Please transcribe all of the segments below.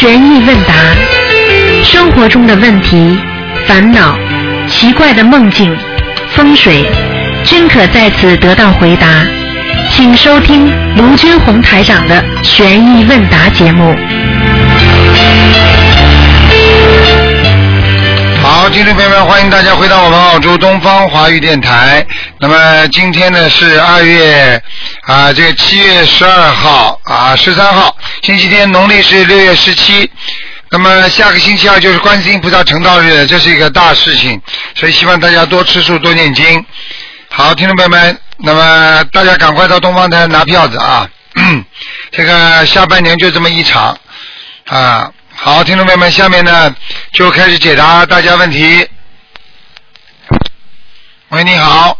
悬疑问答，生活中的问题、烦恼、奇怪的梦境、风水，均可在此得到回答。请收听卢军红台长的悬疑问答节目。好，听众朋友们，欢迎大家回到我们澳洲东方华语电台。那么今天呢是二月啊，这个七月十二号啊，十三号，星期天，农历是六月十七。那么下个星期二就是观世音菩萨成道日，这是一个大事情，所以希望大家多吃素，多念经。好，听众朋友们，那么大家赶快到东方台拿票子啊！这个下半年就这么一场啊。好，听众朋友们，下面呢就开始解答大家问题。喂，你好，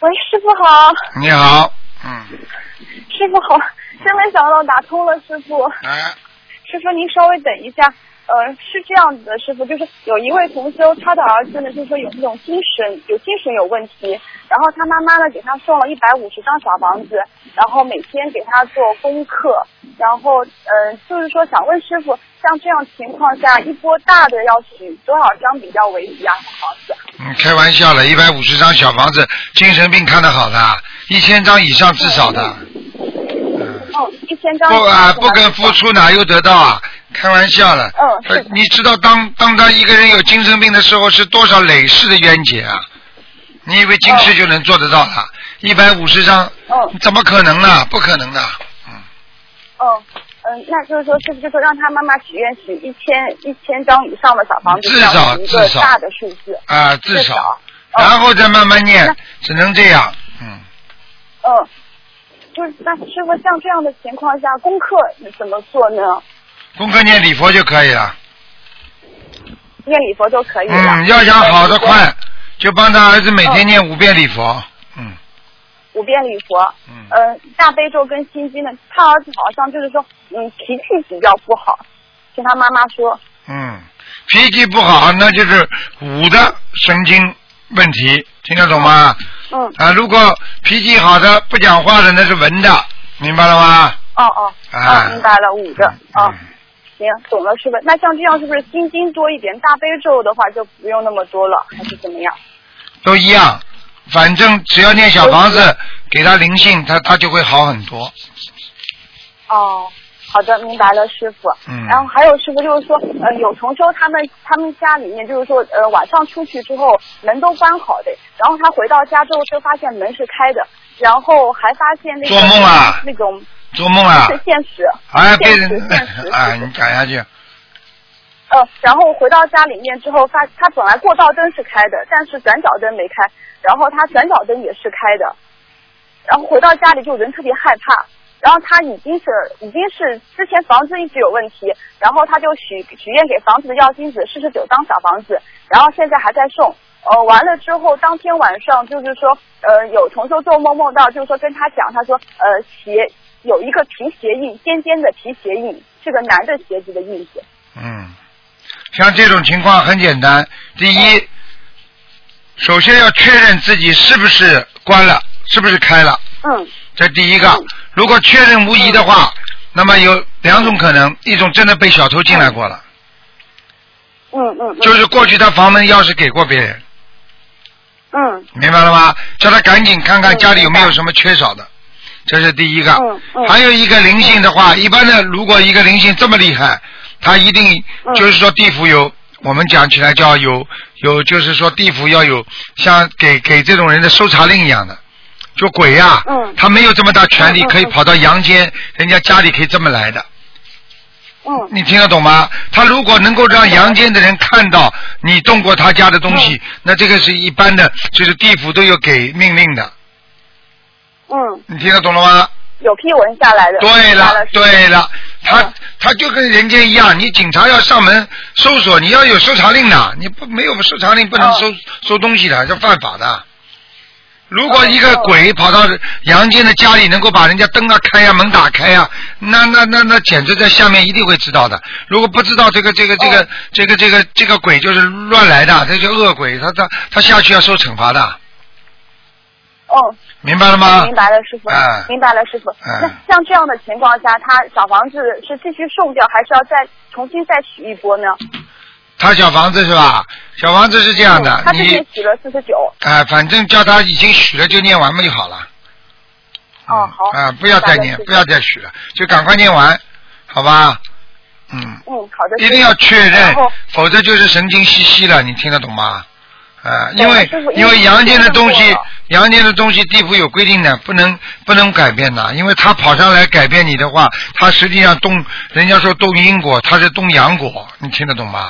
喂，师傅好，你好，嗯，师傅好，真没想到打通了，师傅。哎，师傅您稍微等一下，呃，是这样子的，师傅，就是有一位同修，他的儿子呢，就是说有这种精神有精神有问题，然后他妈妈呢给他送了一百五十张小房子，然后每天给他做功课，然后呃，就是说想问师傅，像这样情况下，一波大的要许多少张比较为宜啊？小房子？嗯，开玩笑了，一百五十张小房子，精神病看得好的，一千张以上至少的。哦，一千张。不啊，不肯付出哪有得到啊？开玩笑了。嗯，是呃你知道当当他一个人有精神病的时候是多少累世的冤结啊？你以为今世就能做得到了？一百五十张，嗯怎么可能呢？不可能的。嗯，哦，嗯，那就是说，是不是说让他妈妈许愿许一千一千张以上的小房子，至少一个至少大的数字？啊，至少然后再慢慢念，只能这样。嗯，嗯，就是那师傅像这样的情况下，功课怎么做呢？功课念礼佛就可以了。念礼佛就可以了。嗯，要想好的呃快，就帮他儿子每天念五遍礼佛。嗯五遍礼佛。嗯。呃，大悲咒跟心经呢，他儿子好像就是说，嗯，脾气比较不好，听他妈妈说。嗯，脾气不好，那就是五的神经问题，听得懂吗？嗯。啊，如果脾气好的不讲话的，那是文的，明白了吗？哦哦。啊哦，明白了，五个。哦。嗯行，懂了，师傅。那像这样是不是心经多一点，大悲咒的话就不用那么多了，还是怎么样？都一样，反正只要念小房子，给他灵性，他他就会好很多。哦，好的，明白了，师傅。嗯然后还有师傅就是说，呃，有同修他们他们家里面就是说，呃，晚上出去之后门都关好的，然后他回到家之后就发现门是开的，然后还发现那个做梦啊那种做梦啊！是现实，哎，被现人实现实 哎，你讲下去。呃，然后回到家里面之后发，他本来过道灯是开的，但是转角灯没开，然后他转角灯也是开的，然后回到家里就人特别害怕，然后他已经是已经是之前房子一直有问题，然后他就许许愿给房子的要金子四十九张小房子，然后现在还在送。呃，完了之后，当天晚上就是说，呃，有同修做梦梦到，就是说跟他讲，他说，呃，鞋有一个皮鞋印，尖尖的皮鞋印，是个男的鞋子的印子。嗯，像这种情况很简单，第一，首先要确认自己是不是关了，是不是开了，嗯这第一个。如果确认无疑的话，那么有两种可能，一种真的被小偷进来过了，嗯嗯嗯。就是过去他房门钥匙给过别人，嗯。明白了吗？叫他赶紧看看家里有没有什么缺少的，这是第一个。嗯嗯。还有一个灵性的话，一般的如果一个灵性这么厉害，他一定嗯。就是说地府有，我们讲起来叫有有，就是说地府要有像给给这种人的搜查令一样的，就鬼呀、嗯他没有这么大权利嗯嗯可以跑到阳间，人家家里可以这么来的。嗯你听得懂吗？他如果能够让阳间的人看到你动过他家的东西，嗯那这个是一般的，就是地府都有给命令的。嗯，你听得懂了吗？有批文下来的。对了，对了，他嗯他就跟人间一样，你警察要上门搜索，你要有搜查令的，你不没有搜查令不能哦收收东西的，这犯法的。如果一个哦鬼跑到阳间的家里，能够把人家灯啊开呀、门打开呀、那那那那简直在下面一定会知道的。如果不知道这个这个这个、哦这个这个这个鬼就是乱来的，这些恶鬼，他他他下去要受惩罚的。哦，明白了吗？明白了，师傅。嗯明白了，师傅。嗯那像这样的情况下，他小房子是继续送掉，还是要再重新再许一波呢？他小房子是吧？小房子是这样的嗯，他之前你许了四十九。啊，反正叫他已经许了就念完嘛就好了。哦，好。啊，不要再念，不要再许了，就赶快念完，好吧？嗯，嗯，好的。一定要确认，否则就是神经兮兮了，你听得懂吗？啊，因为因为阳间的东西阳间的东西，地府有规定的，不能不能改变的。因为他跑上来改变你的话，他实际上动，人家说动因果，他是动阳果，你听得懂吗？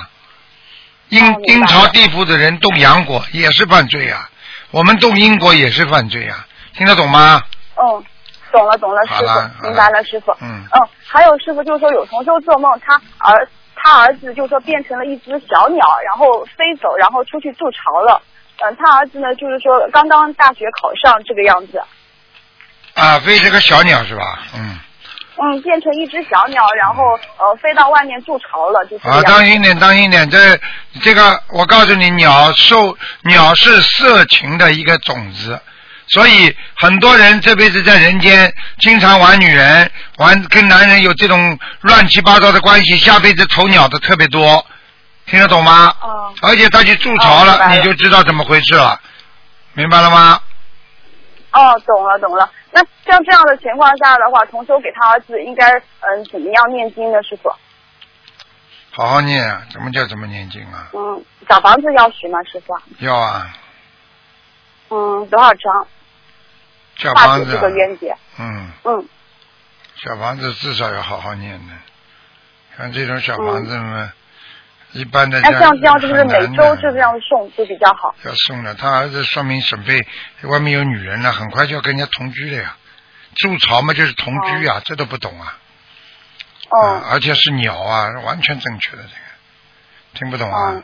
阴阴曹地府的人动阳果也是犯罪啊，我们动因果也是犯罪啊，听得懂吗？嗯，懂了懂了，师傅，明白了，师傅。嗯嗯，还有师傅就是说有同修做梦，他儿他儿子就说变成了一只小鸟，然后飞走，然后出去筑巢了。嗯，他儿子呢就是说刚刚大学考上这个样子。啊，飞这个小鸟是吧？嗯。嗯，变成一只小鸟，然后呃飞到外面筑巢了，就是这啊，当心点，当心点，这这个我告诉你，鸟受鸟是色情的一个种子，所以很多人这辈子在人间经常玩女人，玩跟男人有这种乱七八糟的关系，下辈子投鸟的特别多，听得懂吗？哦而且他去筑巢了你就知道怎么回事了，明白了吗？哦，懂了懂了。那像这样的情况下的话，同修给他儿子应该嗯怎么样念经呢，师傅？好好念啊，怎么叫怎么念经啊？嗯，小房子要许吗，师傅？要啊，嗯，多少张？小房子啊这个，冤结。嗯。嗯，小房子至少要好好念的，像这种小房子嘛，一般的那像这样就是每周就这样送就比较好。要送的，他儿子说明准备外面有女人了，很快就要跟人家同居了呀。筑巢嘛就是同居呀，这都不懂啊。啊哦，而且是鸟啊，完全正确的这个，听不懂啊？嗯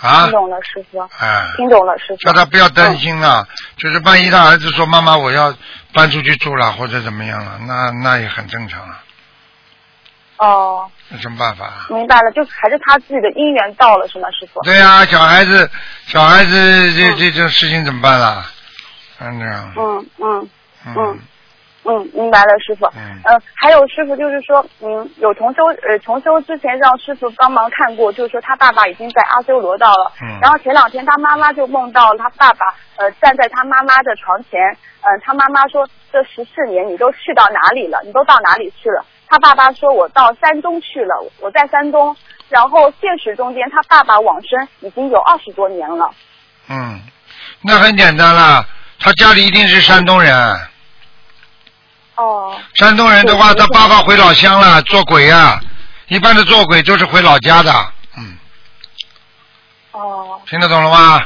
啊听懂了，师傅。啊！听懂了，师傅。叫他不要担心啊，就是万一他儿子说妈妈我要搬出去住了或者怎么样了，那那也很正常啊，哦，有什么办法啊？明白了，就还是他自己的姻缘到了，是吗，师傅？对呀、小孩子，小孩子这嗯这这种事情怎么办啦？嗯，这样，嗯嗯嗯嗯嗯，明白了，师傅。嗯呃，还有师傅就是说，嗯，有同修呃同修之前让师傅帮忙看过，就是说他爸爸已经在阿修罗道了。嗯然后前两天他妈妈就梦到他爸爸呃站在他妈妈的床前，呃他妈妈说这十四年你都去到哪里了？你都到哪里去了？他爸爸说我到山东去了，我在山东。然后现实中间他爸爸往生已经有二十多年了。嗯，那很简单啦，他家里一定是山东人，哦山东人的话，他爸爸回老乡了，做鬼呀、一般的做鬼都是回老家的，嗯，哦。听得懂了吗？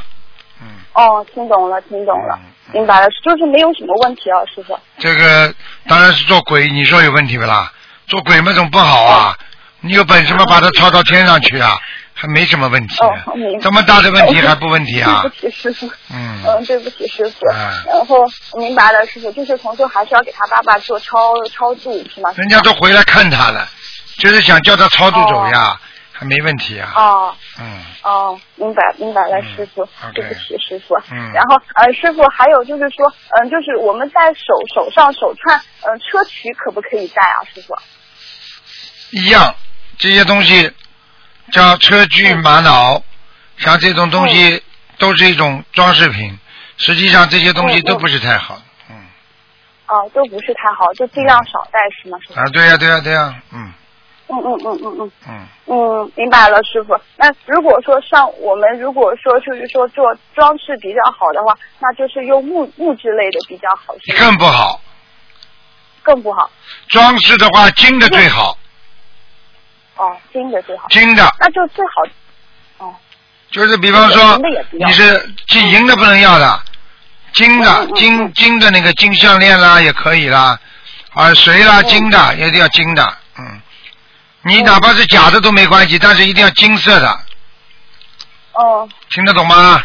嗯，哦，听懂了，听懂了，嗯明白了，就是没有什么问题啊，师傅。这个当然是做鬼，你说有问题不啦？做鬼嘛总不好啊，你有本事嘛把他抄到天上去啊，还没什么问题，哦，明白。这么大的问题还 不问题啊对？不起，师傅。嗯，嗯，对不起，师傅。哎然后明白了，师傅，就是同修还是要给他爸爸做超超度，是吗？人家都回来看他了，就是想叫他超度走呀，还没问题啊。哦嗯，哦，明白明白了，嗯师傅。对不起，师傅。嗯然后呃，师傅还有就是说，嗯、就是我们戴手手上手串，嗯、车磲可不可以戴啊，师傅？一样，这些东西叫车具玛瑙，像这种东西都是一种装饰品，实际上这些东西都不是太好。嗯，哦，都不是太好，就尽量少带，是吗，师傅？啊，对呀、对呀、对呀、嗯嗯嗯嗯嗯嗯。嗯，嗯，明白了，师傅。那如果说像我们如果说就是说做装饰比较好的话，那就是用木木质类的比较好？更不好。更不好。装饰的话，金的最好，哦，金的最好。金的。那就最好。哦。就是比方说你是金银的不能要的，金的金金的那个金项链啦也可以啦，耳垂啦嗯。金的也一定要金的，嗯，你哪怕是假的都没关系，但是一定要金色的，哦，听得懂吗？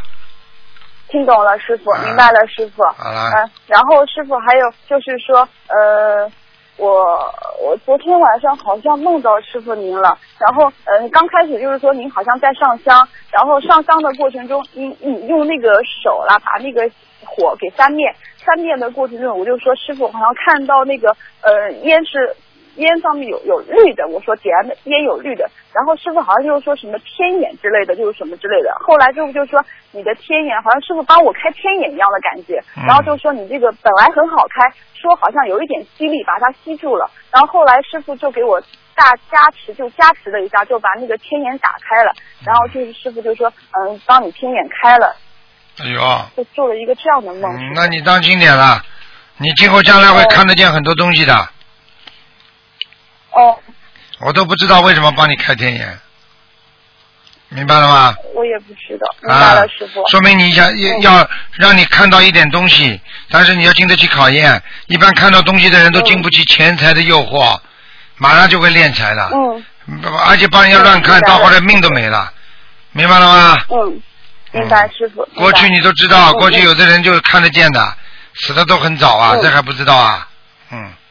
听懂了，师傅，啊。明白了，师傅。好了嗯、然后师傅还有就是说，呃，我我昨天晚上好像梦到师傅您了，然后嗯、刚开始就是说您好像在上香，然后上香的过程中，您你用那个手啦把那个火给翻灭，翻灭的过程中，我就说师傅好像看到那个呃烟是烟上面有有绿的，我说点燃的烟有绿的，然后师傅好像就是说什么天眼之类的，就是什么之类的。后来师傅就说你的天眼好像师傅帮我开天眼一样的感觉，嗯然后就说你这个本来很好开，说好像有一点吸力把它吸住了，然后后来师傅就给我大加持，就加持了一下，就把那个天眼打开了，然后就是师傅就说嗯帮你天眼开了，哎呦，就做了一个这样的梦。嗯，那你当心点了，你今后将来会看得见很多东西的。哦，我都不知道为什么帮你开天眼，明白了吗？我也不知道，明白了，师傅。说明你想要要让你看到一点东西，但是你要经得起考验。一般看到东西的人都经不起钱财的诱惑，马上就会敛财了。嗯而且帮人家乱看，到后来命都没了，明白了吗？嗯，明白，师傅。过去你都知道，嗯过去有的人就看得见的，死的都很早啊，嗯这还不知道啊？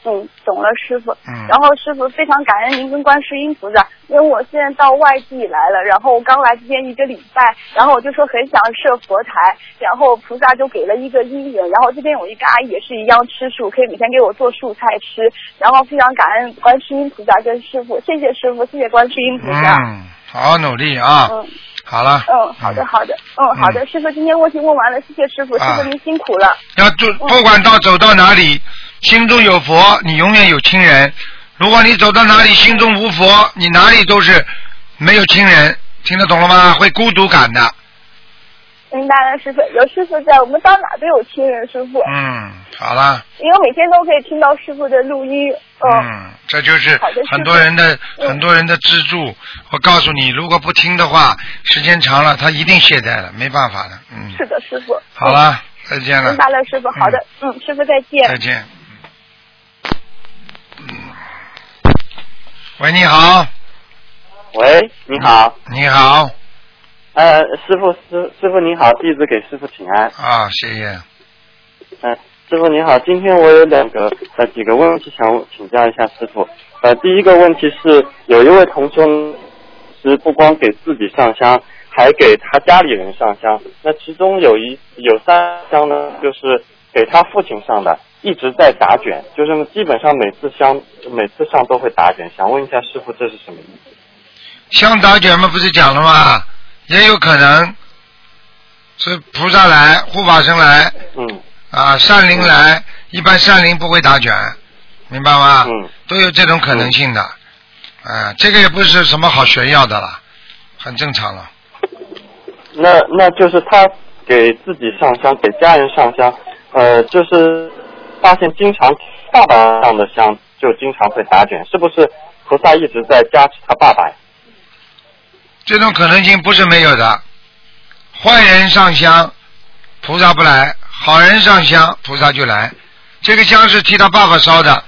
嗯嗯，懂了，师傅。嗯然后师傅非常感恩您跟观世音菩萨，因为我现在到外地来了，然后我刚来这边一个礼拜，然后我就说很想设佛台，然后菩萨就给了一个阴影，然后这边有一个阿姨也是一样吃素，可以每天给我做素菜吃，然后非常感恩观世音菩萨跟师傅，谢谢师傅，谢谢观世音菩萨。嗯，好好努力啊！嗯好了。嗯，好的好的，嗯好的，师傅今天问题问完了，谢谢师傅，师啊傅您辛苦了。要住，不管到走到哪里，心中有佛，你永远有亲人。如果你走到哪里心中无佛，你哪里都是没有亲人。听得懂了吗？会孤独感的。明白了，师傅，有师傅在，我们到哪都有亲人，师傅。嗯，好了，因为每天都可以听到师傅的录音，嗯，嗯，这就是很多人的嗯很多人的支柱。我告诉你，如果不听的话，时间长了，他一定懈怠了，没办法的。嗯，是的，师傅。好了，再见了明。白了，师傅。好的，嗯，师傅再见。再见。喂，你好，喂，你好，你好，呃，师傅师师傅你好，弟子给师傅请安。啊，谢谢。呃，师傅你好，今天我有两个呃几个问题想请教一下师傅。呃，第一个问题是，有一位同修是不光给自己上香，还给他家里人上香。那其中有一有三香呢，就是给他父亲上的，一直在打卷，就是基本上每次香每次上都会打卷。想问一下师傅，这是什么意思？香打卷嘛，不是讲了吗？也有可能是菩萨来、护法神来嗯啊，善灵来。一般善灵不会打卷，明白吗？嗯都有这种可能性的。啊，这个也不是什么好炫耀的了，很正常了。那那就是他给自己上香，给家人上香，呃，就是发现经常爸爸上的香就经常会打卷，是不是菩萨一直在加持他爸爸呀？这种可能性不是没有的。坏人上香，菩萨不来；好人上香，菩萨就来。这个香是替他爸爸烧的，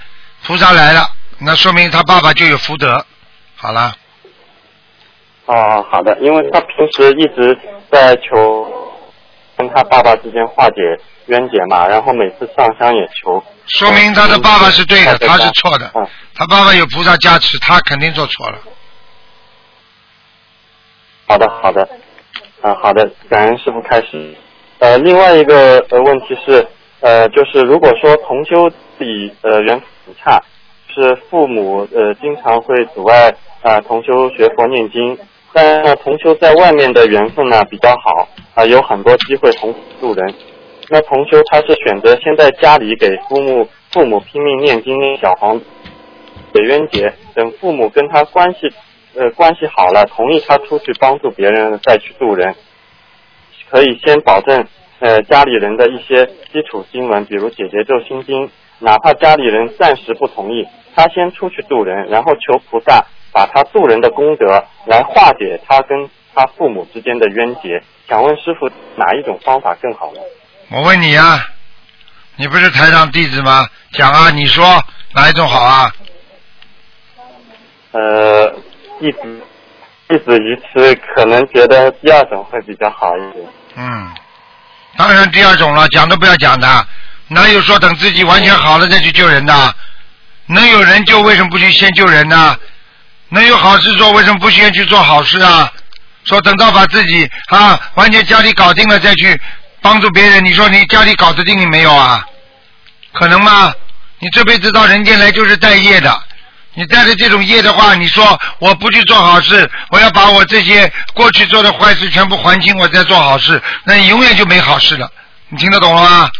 菩萨来了，那说明他爸爸就有福德。好了，哦，好的，因为他平时一直在求跟他爸爸之间化解冤结嘛，然后每次上香也求。说明他的爸爸是对的，嗯他是错的。嗯，他爸爸有菩萨加持，他肯定做错了。好的，好的，啊，好的，感恩师傅开始。呃，另外一个呃问题是，呃，就是如果说同修比呃缘很差，是父母呃经常会阻碍啊、同修学佛念经，但呢同修在外面的缘分呢比较好啊、有很多机会同度人。那同修他是选择先在家里给父母父母拼命念经小黄解冤结，等父母跟他关系呃关系好了，同意他出去帮助别人再去渡人，可以先保证呃家里人的一些基础经文，比如解结咒心经，哪怕家里人暂时不同意，他先出去渡人，然后求菩萨把他渡人的功德来化解他跟他父母之间的冤结。想问师傅哪一种方法更好呢？我问你啊，你不是台上弟子吗？讲啊，你说哪一种好啊？呃，弟子弟子愚痴，可能觉得第二种会比较好一点。嗯，当然第二种了，讲都不要讲的，哪有说等自己完全好了再去救人的？能有人救，为什么不去先救人呢？能有好事做，为什么不先去做好事啊？说等到把自己啊完全家里搞定了再去帮助别人，你说你家里搞得定你没有啊？可能吗？你这辈子到人间来就是带业的，你带着这种业的话，你说我不去做好事，我要把我这些过去做的坏事全部还清，我再做好事，那你永远就没好事了。你听得懂了吗？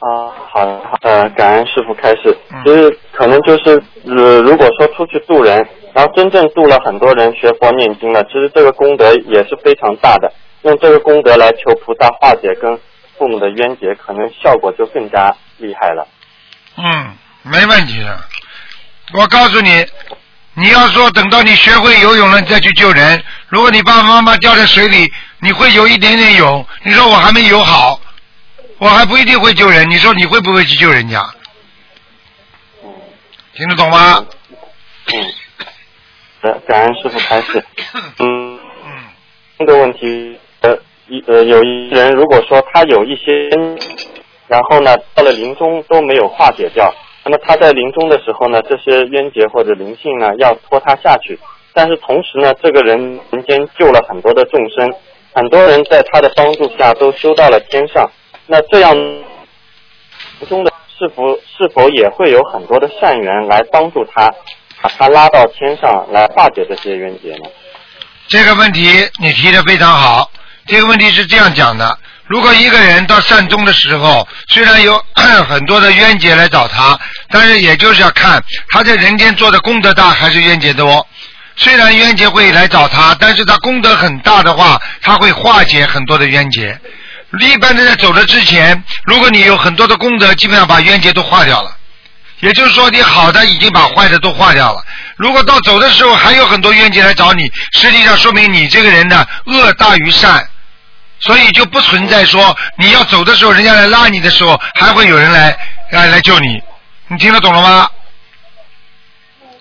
啊，好的，呃，感恩师傅开始嗯。其实可能就是，呃，如果说出去渡人，然后真正渡了很多人学佛念经了，其实这个功德也是非常大的。用这个功德来求菩萨化解跟父母的冤结，可能效果就更加厉害了。嗯，没问题的。我告诉你，你要说等到你学会游泳了，你再去救人。如果你爸爸妈妈掉在水里，你会游一点点泳，你说我还没游好，我还不一定会救人。你说你会不会去救人家？听得懂吗？嗯，感感恩师傅开始。嗯，嗯这个问题，呃，一呃，有一人如果说他有一些，然后呢，到了临终都没有化解掉，那么他在临终的时候呢，这些冤结或者灵性呢，要拖他下去。但是同时呢，这个人人间救了很多的众生，很多人在他的帮助下都修到了天上。那这样中的是否是否也会有很多的善缘来帮助他，把他拉到天上来化解这些冤结呢？这个问题你提的非常好。这个问题是这样讲的：如果一个人到善终的时候，虽然有 很多的冤结来找他，但是也就是要看他在人间做的功德大还是冤结多。虽然冤结会来找他，但是他功德很大的话，他会化解很多的冤结。一般的在走的之前，如果你有很多的功德，基本上把冤结都化掉了。也就是说，你好的已经把坏的都化掉了。如果到走的时候还有很多冤结来找你，实际上说明你这个人的恶大于善，所以就不存在说你要走的时候，人家来拉你的时候，还会有人来来来救你。你听得懂了吗？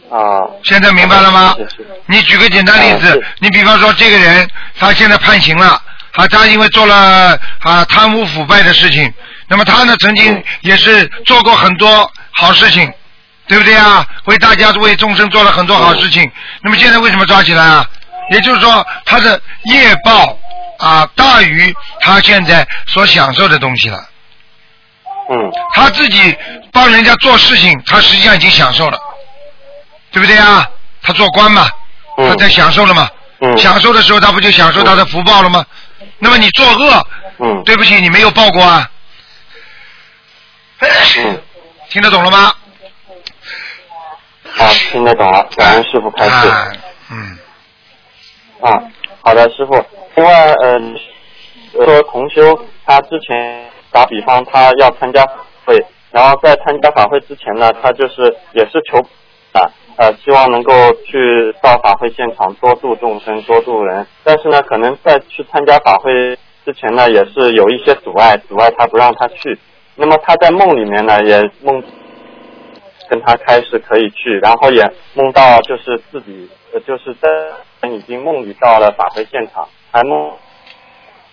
啊，现在明白了吗？你举个简单例子啊，你比方说这个人他现在判刑了，啊，他因为做了啊贪污腐败的事情，那么他呢曾经也是做过很多好事情，对不对啊？为大家为众生做了很多好事情，那么现在为什么抓起来啊？也就是说他的业报啊大于他现在所享受的东西了。嗯他自己帮人家做事情，他实际上已经享受了，对不对啊？他做官嘛，嗯他在享受了嘛，嗯享受的时候他不就享受他的福报了吗？那么你作恶，嗯对不起，你没有报过啊，嗯，听得懂了吗？好，听得懂了，感恩师傅开示。啊，嗯，啊，好的，师傅。另外，呃，说同修他之前打比方，他要参加法会，然后在参加法会之前呢，他就是也是求啊呃，希望能够去到法会现场多度众生，多度人。但是呢，可能在去参加法会之前呢，也是有一些阻碍，阻碍他不让他去。那么他在梦里面呢，也梦跟他开始可以去，然后也梦到就是自己呃就是在已经梦里到了法会现场，还梦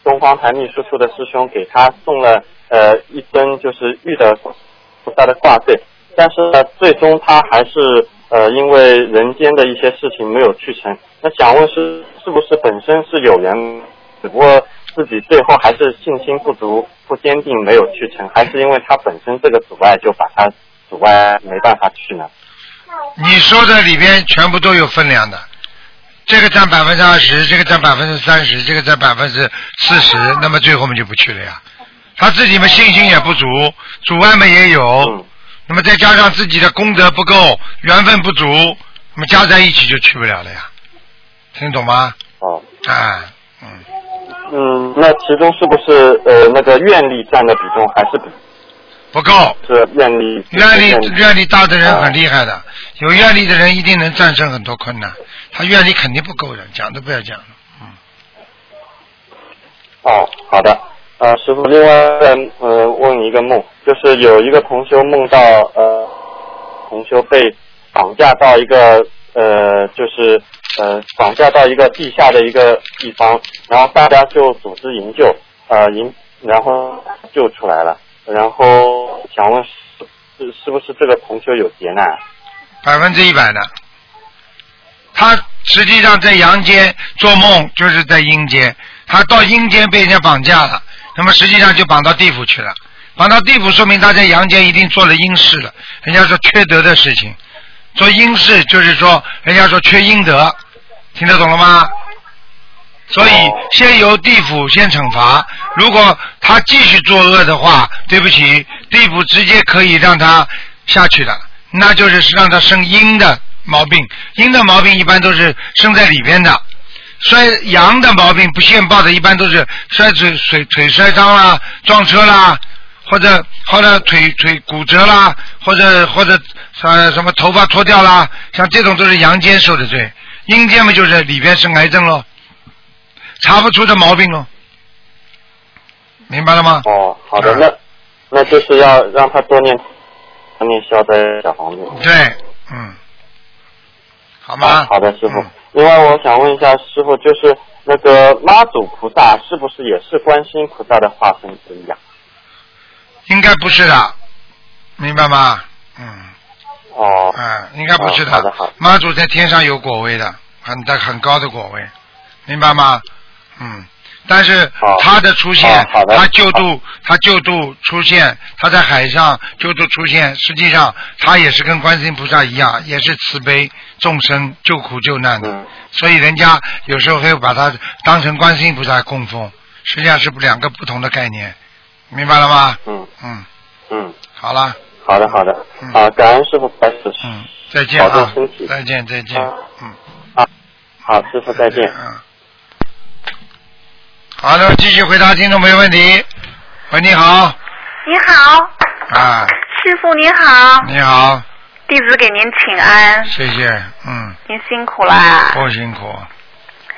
东方台秘书处的师兄给他送了呃一尊就是玉的菩萨的挂坠，但是呢最终他还是呃因为人间的一些事情没有去成。那想问是是不是本身是有缘，只不过自己最后还是信心不足、不坚定没有去成，还是因为他本身这个阻碍就把他阻碍没办法去呢？你说的里边全部都有分量的，这个占百分之二十，这个占百分之三十，这个占百分之四十，那么最后我们就不去了呀。他自己们信心也不足，阻碍嘛也有，嗯那么再加上自己的功德不够，缘分不足，那么加在一起就去不了了呀。听懂吗？哦，啊，嗯，嗯，那其中是不是呃那个愿力占的比重还是比不够。是愿力？愿力愿愿力大的人很厉害的，有愿力的人一定能战胜很多困难。他愿力肯定不够的，讲都不要讲了。嗯，哦，好的。呃，师傅，另外再呃问一个梦，就是有一个同修梦到呃同修被绑架到一个呃就是呃绑架到一个地下的一个地方，然后大家就组织营救，呃营然后救出来了，然后想问师是是不是这个同学有劫难？百分之一百的。他实际上在阳间做梦，就是在阴间。他到阴间被人家绑架了，那么实际上就绑到地府去了。绑到地府，说明他在阳间一定做了阴事了。人家说缺德的事情，做阴事就是说，人家说缺阴德，听得懂了吗？所以先由地府先惩罚，如果他继续作恶的话，对不起，地府直接可以让他下去的，那就是让他生阴的毛病。阴的毛病一般都是生在里边的，摔阳的毛病不现报的，一般都是摔腿腿腿摔伤啦、撞车啦，或者或者腿腿骨折啦，或者或者呃什么头发脱掉啦，像这种都是阳间受的罪，阴间嘛就是里边生癌症喽。查不出这毛病哦，明白了吗？哦，好的，啊那那就是要让他多念多念消灾小房子。对，嗯，好吗？啊好的，师傅。嗯另外，我想问一下师傅，就是那个妈祖菩萨是不是也是观世音菩萨的化身之一啊？应该不是的，明白吗？嗯，哦，嗯，应该不是哦好的好的妈祖在天上有果位的，很大很高的果位，明白吗？嗯，但是他的出现他救度，他救度出现，他在海上救度出现，实际上他也是跟观世音菩萨一样，也是慈悲众生、救苦救难的。嗯，所以人家有时候会把他当成观世音菩萨供奉，实际上是两个不同的概念，明白了吗？嗯。嗯，嗯，好了，好的好的。嗯，好，感恩师傅开始。嗯，再见保啊重身体，再见再见。啊，嗯，好，师傅再见。嗯，好的，继续回答听众朋友问题。喂，你好，你好，啊，师傅您好，你好，弟子给您请安，谢谢，嗯，您辛苦啦。不辛苦，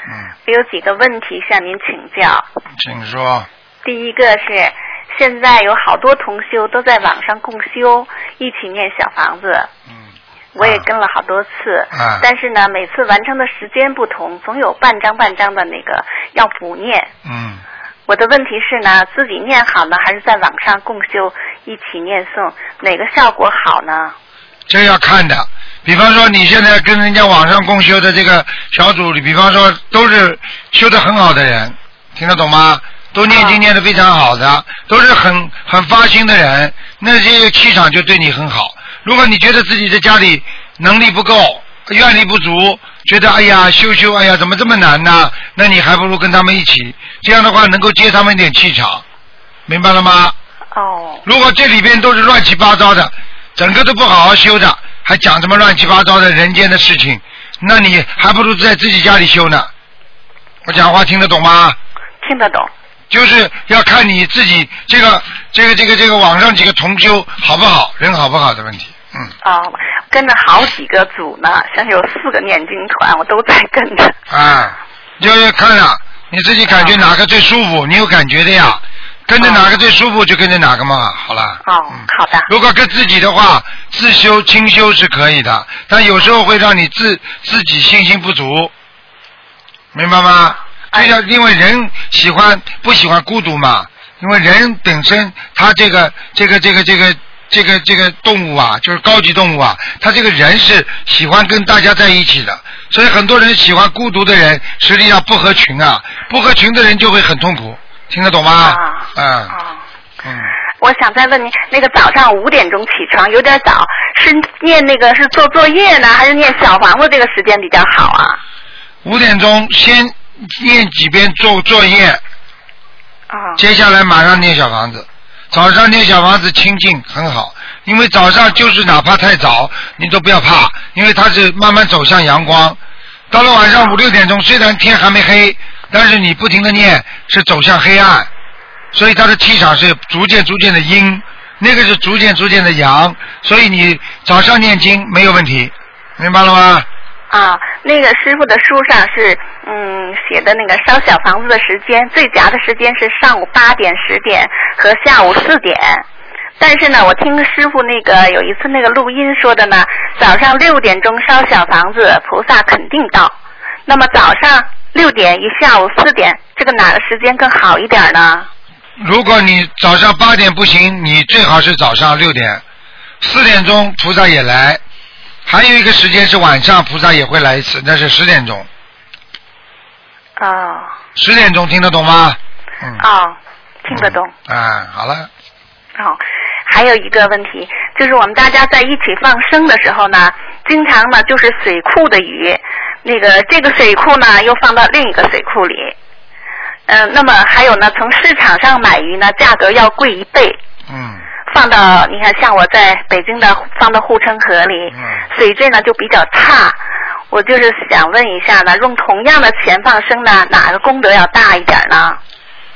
嗯，我有几个问题向您请教。请说，第一个是，现在有好多同修都在网上共修，一起念小房子，嗯，我也跟了好多次。啊但是呢，每次完成的时间不同，总有半张半张的那个要补念。嗯，我的问题是呢，自己念好呢，还是在网上共修一起念诵，哪个效果好呢？这要看的。比方说，你现在跟人家网上共修的这个小组里，比方说都是修的很好的人，听得懂吗？都念经念的非常好的，都是很很发心的人，那这个气场就对你很好。如果你觉得自己在家里能力不够，愿力不足，觉得哎呀修修哎呀怎么这么难呢？那你还不如跟他们一起，这样的话能够接他们一点气场，明白了吗？哦，如果这里边都是乱七八糟的，整个都不好好修的，还讲什么乱七八糟的人间的事情，那你还不如在自己家里修呢。我讲话听得懂吗？听得懂。就是要看你自己这个这个这个这个网上几个同修好不好，人好不好的问题。嗯，哦，跟着好几个组呢，像有四个念经团，我都在跟着。啊，就要看啊，你自己感觉哪个最舒服，你有感觉的呀。跟着哪个最舒服就跟着哪个嘛，好了。哦嗯，好的。如果跟自己的话，自修清修是可以的，但有时候会让你自自己信心不足，明白吗？就哎像因为人喜欢不喜欢孤独嘛，因为人本身他这个这个这个这个这个这个动物啊，就是高级动物啊，它这个人是喜欢跟大家在一起的，所以很多人喜欢孤独的人，实际上不合群啊，不合群的人就会很痛苦，听得懂吗？啊。嗯。我想再问您，那个早上五点钟起床有点早，是念那个是做作业呢，还是念小房子这个时间比较好啊？五点钟先念几遍做作业，啊、接下来马上念小房子。早上念小房子清静很好，因为早上就是哪怕太早，你都不要怕，因为它是慢慢走向阳光。到了晚上五六点钟，虽然天还没黑，但是你不停的念是走向黑暗，所以它的气场是逐渐逐渐的阴，那个是逐渐逐渐的阳，所以你早上念经没有问题，明白了吗？啊，那个师傅的书上是嗯写的那个烧小房子的时间，最佳的时间是上午八点、十点和下午四点。但是呢，我听师傅那个有一次那个录音说的呢，早上六点钟烧小房子，菩萨肯定到。那么早上六点与下午四点，这个哪个时间更好一点呢？如果你早上八点不行，你最好是早上六点，四点钟菩萨也来，还有一个时间是晚上菩萨也会来一次，那是十点钟。哦十点钟听得懂吗？嗯。哦，听得懂。啊，好了，哦，还有一个问题，就是我们大家在一起放生的时候呢，经常呢就是水库的鱼，那个这个水库呢又放到另一个水库里，嗯、那么还有呢，从市场上买鱼呢，价格要贵一倍，嗯放到你看像我在北京的放到护城河里，嗯水质呢就比较差。我就是想问一下呢，用同样的钱放生呢，哪个功德要大一点呢？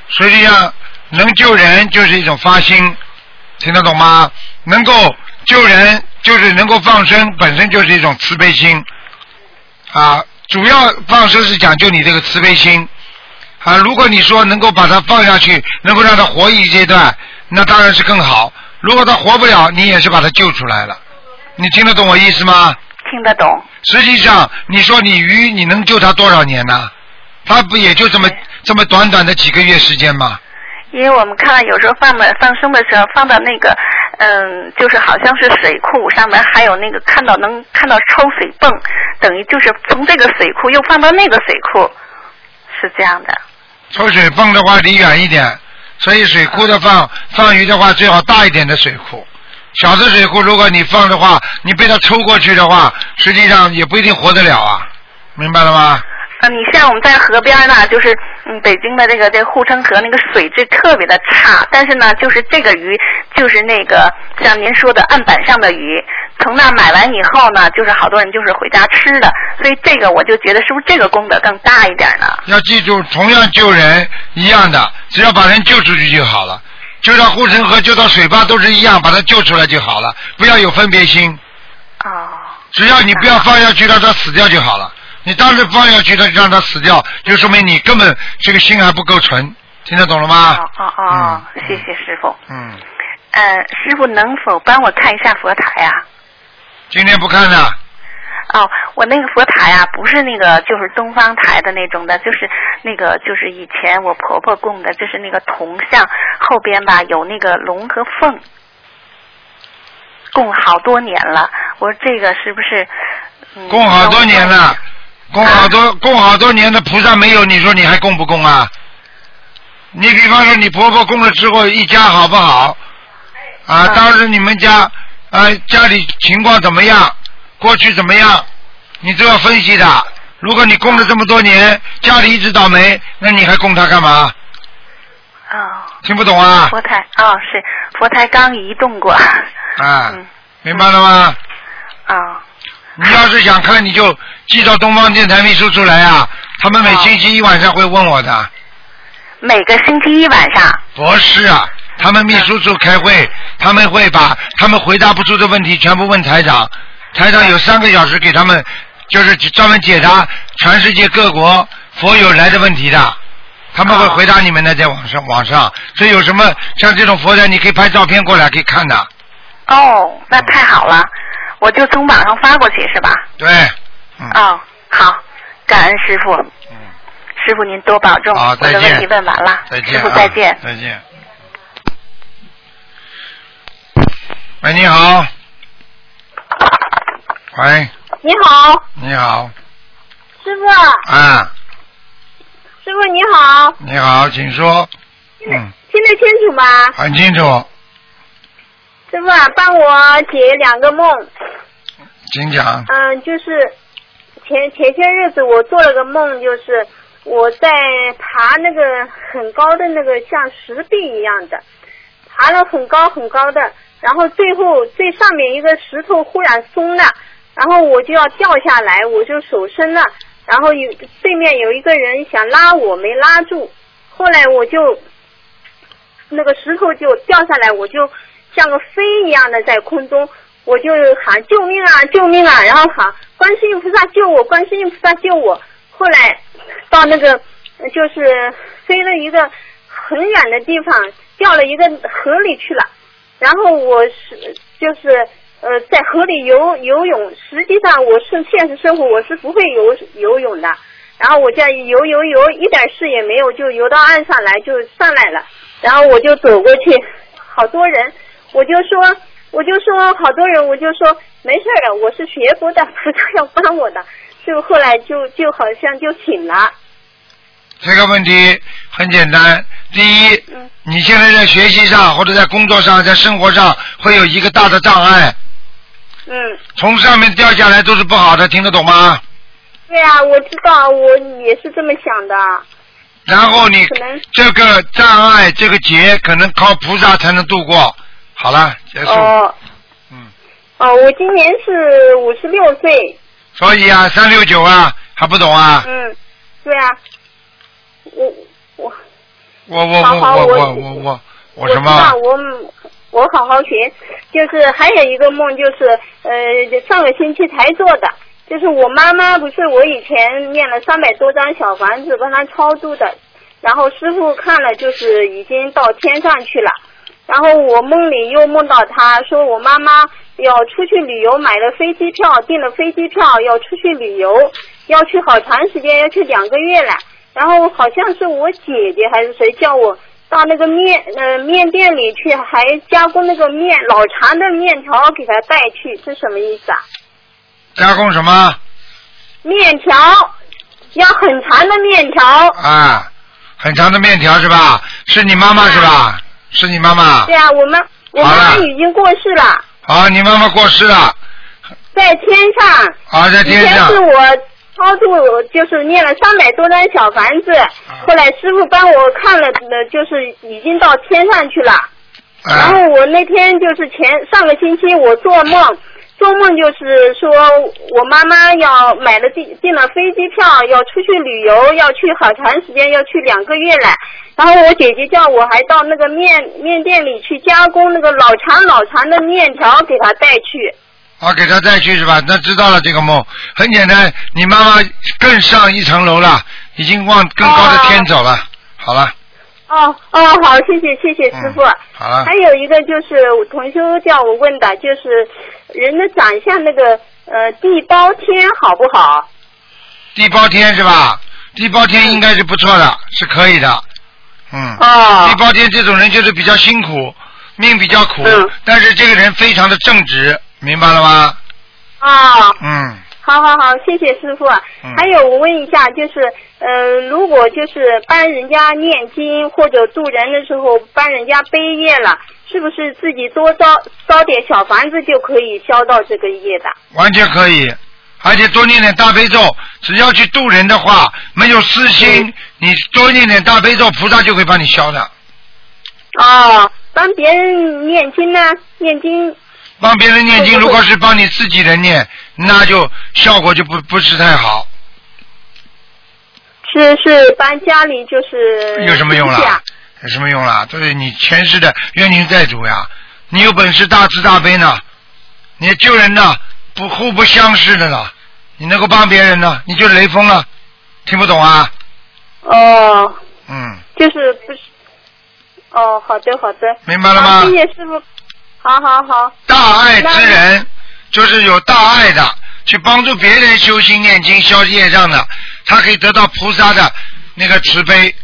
实际上能救人就是一种发心，听得懂吗？能够救人就是能够放生，本身就是一种慈悲心啊。主要放生是讲究你这个慈悲心啊。如果你说能够把它放下去，能够让它活一阶段，那当然是更好。如果他活不了，你也是把他救出来了。你听得懂我意思吗？听得懂？实际上，你说你鱼你能救他多少年呢？他不也就这么这么短短的几个月时间吗？因为我们看到有时候放的放生的时候放到那个，嗯，就是好像是水库上面还有那个看到能看到抽水泵，等于就是从这个水库又放到那个水库，是这样的。抽水泵的话离远一点，所以水库的放放鱼的话最好大一点的水库。小的水库如果你放的话，你被它抽过去的话，实际上也不一定活得了啊，明白了吗？啊，你像我们在河边呢，就是嗯，北京的这个这护城河那个水质特别的差，但是呢，就是这个鱼就是那个像您说的案板上的鱼，从那买完以后呢，就是好多人就是回家吃的，所以这个我就觉得是不是这个功德更大一点呢？要记住，同样救人一样的，只要把人救出去就好了。就到护城河、救到水坝都是一样，把他救出来就好了，不要有分别心。哦，只要你不要放下去，让他死掉就好了。你当时放下去，他让他死掉，就说明你根本这个心还不够纯，听得懂了吗？哦哦哦，谢谢师傅。嗯，呃，师傅能否帮我看一下佛台啊？今天不看了，哦，我那个佛台啊，不是那个就是东方台的那种的，就是那个就是以前我婆婆供的，就是那个铜像后边吧有那个龙和凤，供好多年了。我说这个是不是？嗯、供好多年了，供好多供好多年的菩萨没有，你说你还供不供啊？你比方说你婆婆供了之后，一家好不好？啊，嗯当时你们家啊家里情况怎么样？过去怎么样？你都要分析的。如果你供了这么多年，家里一直倒霉，那你还供他干嘛？哦，听不懂啊？佛台哦是佛台刚移动过。啊，嗯明白了吗？哦你要是想看，你就寄到东方电台秘书处来啊，他们每星期一晚上会问我的。每个星期一晚上。不是啊，他们秘书处开会，他们会把他们回答不出的问题全部问台长，台长有三个小时给他们，就是专门解答全世界各国佛友来的问题的，他们会回答你们的，在网上网上，所以有什么像这种佛台，你可以拍照片过来可以看的，哦，那太好了，我就从网上发过去是吧？对，嗯，哦，好，感恩师傅。嗯，师傅您多保重，好，我的问题问完了，再见、师啊，傅再见。再见。喂，你好。喂，你好，你好，师傅，啊，师傅你好，你好，请说。嗯，听得清楚吗？很清楚，师傅啊，帮我解两个梦。请讲。嗯，就是前前些日子我做了个梦，就是我在爬那个很高的那个像石壁一样的，爬了很高很高的，然后最后最上面一个石头忽然松了，然后我就要掉下来，我就手伸了，然后有对面有一个人想拉我没拉住，后来我就那个石头就掉下来，我就像个飞一样的在空中，我就喊救命啊救命啊，然后喊观世音菩萨救我，观世音菩萨救我。后来到那个就是飞了一个很远的地方，掉了一个河里去了。然后我是就是呃在河里游游泳，实际上我是现实生活我是不会游游泳的。然后我这样游游游，一点事也没有，就游到岸上来就上来了。然后我就走过去，好多人，我就说我就说好多人，我就说没事儿的，我是学佛的，菩萨要帮我的，就后来就就好像就醒了。这个问题很简单，第一，嗯你现在在学习上或者在工作上、在生活上会有一个大的障碍，嗯，从上面掉下来都是不好的，听得懂吗？对啊，我知道，我也是这么想的。然后你这个障碍、这个劫，可能靠菩萨才能度过。好了，结束。哦嗯，哦，我今年是五十六岁。所以啊，三六九啊，还不懂啊？嗯，对啊，我我我我我我我我什么？我我好好学，就是还有一个梦，就是呃上个星期才做的，就是我妈妈不是我以前念了三百多张小房子帮她超度的，然后师傅看了就是已经到天上去了，然后我梦里又梦到她说我妈妈要出去旅游，买了飞机票，订了飞机票要出去旅游，要去好长时间，要去两个月了。然后好像是我姐姐还是谁叫我到那个面呃面店里去，还加工那个面老长的面条给他带去，是什么意思啊？加工什么？面条要很长的面条，啊，很长的面条是吧？是你妈妈是吧？是你妈妈对。啊，我妈我妈妈已经过世了，好，你妈妈过世了。在天上。啊，在以天上前是。我超度，就是念了三百多张小房子，后来师傅帮我看了，呃，就是已经到天上去了。然啊后我那天就是前上个星期我做梦，做梦就是说我妈妈要买了订订了飞机票，要出去旅游，要去好长时间，要去两个月了。然后我姐姐叫我还到那个面面店里去加工那个老长老长的面条给她带去。好，给他带去是吧？那知道了这个梦，很简单，你妈妈更上一层楼了，已经往更高的天走了。好了，哦哦，好，谢谢谢谢师傅。嗯好了还有一个就是同修叫我问的，就是人的长相那个呃地包天好不好？地包天是吧？地包天应该是不错的，是可以的。嗯。哦地包天这种人就是比较辛苦，命比较苦，嗯但是这个人非常的正直，明白了吗？啊、嗯，好好好，谢谢师傅。嗯还有我问一下，就是呃，如果就是帮人家念经或者渡人的时候帮人家背业了，是不是自己多烧烧点小房子就可以消到这个业的？完全可以，而且多念点大悲咒，只要去渡人的话，没有私心，嗯你多念点大悲咒，菩萨就会帮你消的。哦，帮别人念经呢？念经帮别人念经，如果是帮你自己人念，那就效果就不不是太好，是是帮家里就是有什么用亲戚啊啦？有什么用啦？都是你前世的冤亲债主呀！你有本事大慈大悲呢，你救人呢，不互不相识的呢，你能够帮别人呢，你就雷锋了，听不懂啊？哦，嗯，就是不是？哦，好的好的，明白了吗好谢谢师傅，好好好，大爱之人就是有大爱的，去帮助别人修心念经消业障的，他可以得到菩萨的那个慈悲、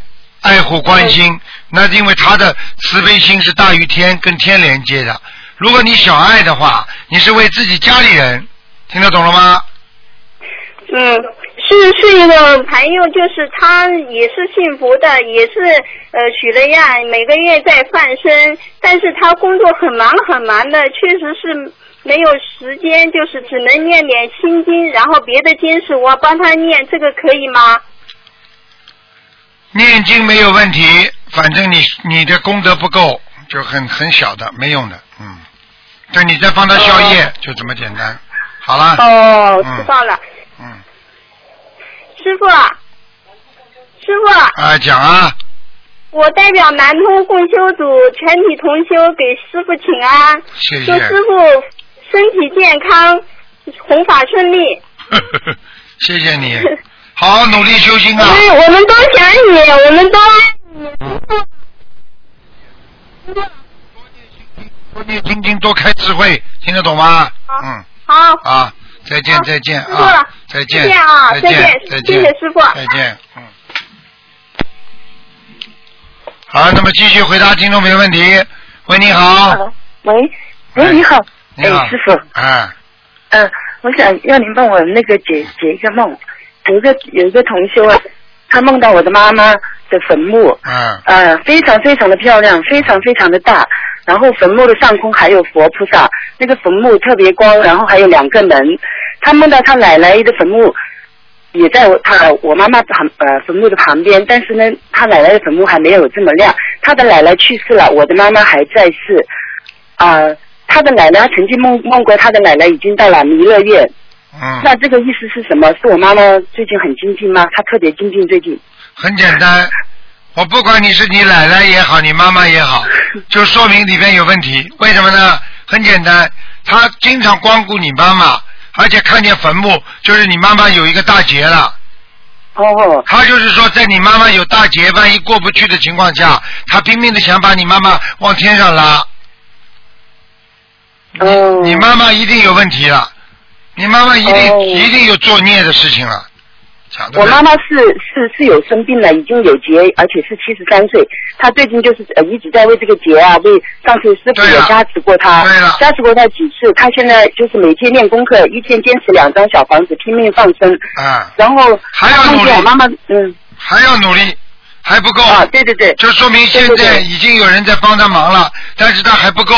爱护、关心。那因为他的慈悲心是大于天，跟天连接的。如果你小爱的话，你是为自己家里人，听得懂了吗？嗯，是是一个朋友，就是他也是信佛的，也是呃许了愿，每个月在放生，但是他工作很忙很忙的，确实是没有时间，就是只能念点心经，然后别的经是我帮他念，这个可以吗？念经没有问题，反正你你的功德不够，就很很小的，没用的，嗯。对，你再帮他消业，就这么简单。好了。哦，知道了，师傅啊，师傅啊。啊，讲啊，我代表南通共修组全体同修给师傅请安，谢谢祝师傅身体健康，弘法顺利。谢谢你，好好努力修心啊！们我们都想你，我们都爱你。多念心经，多开智慧，听得懂吗？好嗯，好，啊，再见再见啊，再见再见啊再再见谢谢师傅。再见，嗯。好，那么继续回答听众朋友问题。喂，你好，喂，喂，你好，你好。哎，师傅，嗯。嗯，我想要您帮我那个解解一个梦，有一个有一个同修啊，他梦到我的妈妈的坟墓，嗯呃，非常非常的漂亮，非常非常的大，然后坟墓的上空还有佛菩萨，那个坟墓特别光，然后还有两个门。他梦到他奶奶的坟墓也在我他我妈妈旁呃坟墓的旁边，但是呢，他奶奶的坟墓还没有这么亮。他的奶奶去世了，我的妈妈还在世。啊、他的奶奶曾经梦梦过，他的奶奶已经到了弥勒院。嗯，那这个意思是什么？是我妈妈最近很精进吗？她特别精进最近。很简单，我不管你是你奶奶也好，你妈妈也好，就说明里边有问题。为什么呢？很简单，他经常光顾你妈妈，而且看见坟墓，就是你妈妈有一个大劫了。哦，他就是说，在你妈妈有大劫，万一过不去的情况下，他拼命的想把你妈妈往天上拉。哦，你妈妈一定有问题了，你妈妈一定、哦一定有作孽的事情了。讲我妈妈是是是有生病了，已经有结，而且是七十三岁。她最近就是呃一直在为这个结啊，为上次师傅也加持过她对了，加持过她几次。她现在就是每天练功课，一天坚持两张小房子，拼命放生。啊，然后还要努力我妈妈，嗯还要努力，还不够。啊，对对对，就说明现在已经有人在帮她忙了，但是她还不够，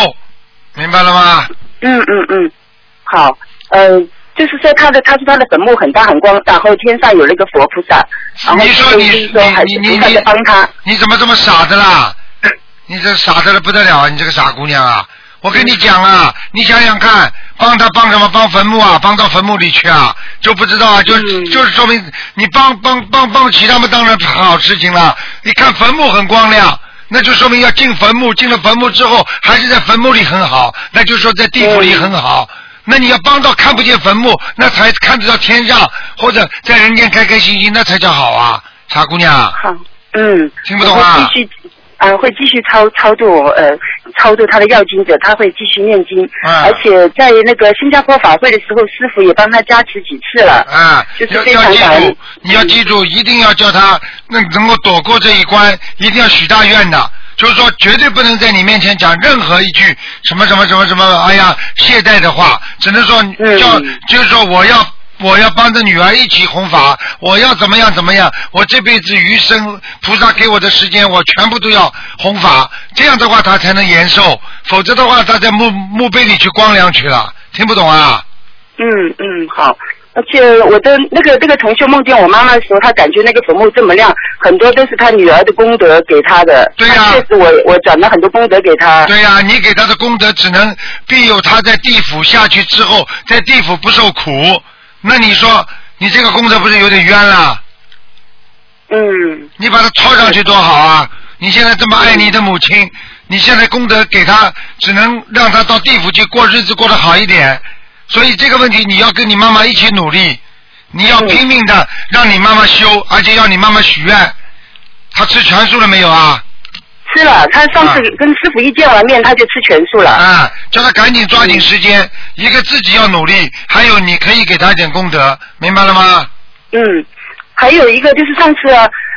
明白了吗？嗯嗯嗯，好，呃，就是说他的，他说他的坟墓很大很光，然后天上有那个佛菩萨，然后你说你你你你是菩萨在帮他。你怎么这么傻的啦？你这傻的了不得了啊！你这个傻姑娘啊！我跟你讲啊，你想想看，帮他帮什么？帮坟墓啊？帮到坟墓里去啊？就不知道啊？就、嗯就是说明你帮帮帮帮其他们当然好事情了。你看坟墓很光亮，那就说明要进坟墓，进了坟墓之后还是在坟墓里很好，那就说在地府里很好。那你要帮到看不见坟墓，那才看得到天上，或者在人间开开心心，那才叫好啊，傻姑娘。好，嗯，听不懂啊？我会继续，啊、会继续超超度，呃，超度他的要经者，他会继续念经，啊。而且在那个新加坡法会的时候，师傅也帮他加持几次了，啊，就是非要要记常感恩。住，你要记住，一定要叫他能能够躲过这一关，一定要许大愿的。就是说，绝对不能在你面前讲任何一句什么什么什么什么，哎呀，懈怠的话，只能说嗯叫，就是说我要我要帮着女儿一起弘法，我要怎么样怎么样，我这辈子余生菩萨给我的时间，我全部都要弘法，这样的话他才能延寿，否则的话他在墓墓碑里去光亮去了，听不懂啊？嗯嗯，好。而且我的那个那个同学梦见我妈妈的时候，他感觉那个坟墓这么亮，很多都是他女儿的功德给他的。对呀他确实我我转了很多功德给他。对呀、你给他的功德只能庇佑他在地府下去之后，在地府不受苦。那你说，你这个功德不是有点冤了？嗯你把它抄上去多好啊！你现在这么爱你的母亲，你现在功德给他，只能让他到地府去过日子，过得好一点。所以这个问题你要跟你妈妈一起努力，你要拼命的让你妈妈修，而且要你妈妈许愿。她吃全素了没有啊？吃了，他上次啊跟师傅一见完面，他就吃全素了。啊，叫他赶紧抓紧时间，一个自己要努力，还有你可以给他一点功德，明白了吗？嗯，还有一个就是上次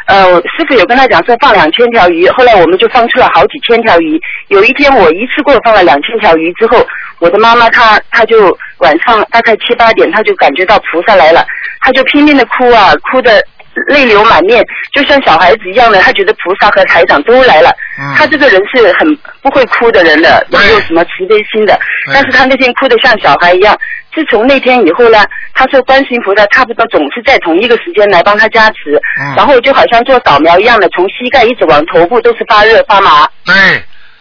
呃，师傅有跟他讲说放两千条鱼，后来我们就放出了好几千条鱼。有一天我一次过放了两千条鱼之后，我的妈妈她她就晚上大概七八点，她就感觉到菩萨来了，她就拼命的哭啊，哭的泪流满面，就像小孩子一样的，她觉得菩萨和台长都来了。嗯她这个人是很不会哭的人的，没有什么慈悲心的，对但是她那天哭的像小孩一样。自从那天以后呢，她说观世音菩萨差不多总是在同一个时间来帮她加持，嗯然后就好像做扫描一样的，从膝盖一直往头部都是发热发麻。对，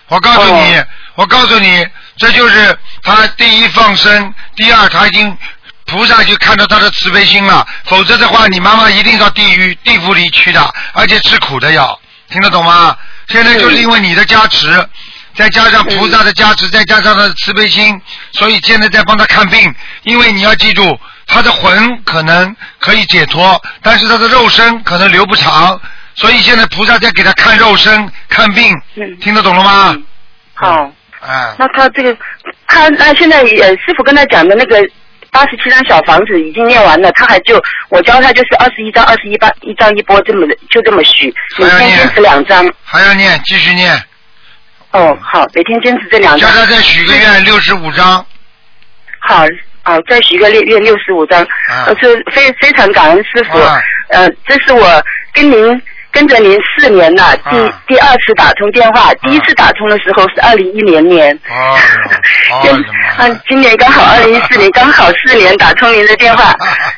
我告诉你，哦我告诉你，这就是他第一放生，第二他已经菩萨就看到他的慈悲心了，否则的话，你妈妈一定到地狱地府里去的，而且吃苦的要，听得懂吗？现在就是因为你的加持。再加上菩萨的加持，再加上他的慈悲心，所以现在在帮他看病。因为你要记住，他的魂可能可以解脱，但是他的肉身可能留不长，所以现在菩萨在给他看肉身、看病，嗯听得懂了吗？好，哎，那他这个，他那现在呃，师傅跟他讲的那个八十七张小房子已经念完了，他还就我教他就是二十一张、二十一八一张一波这么的，就这么许，每天坚持两张。还要念，继续念。哦，好，每天坚持这两张。叫他再许个愿，六十五张。好，好，再许个愿愿六十五张。啊呃，是非非常感恩师傅。啊呃，这是我跟您跟着您四年了，第、啊第二次打通电话，第一次打通的时候是二零一零年。哦，哦今我的妈呀啊，今年刚好二零一四年，刚好四年打通您的电话，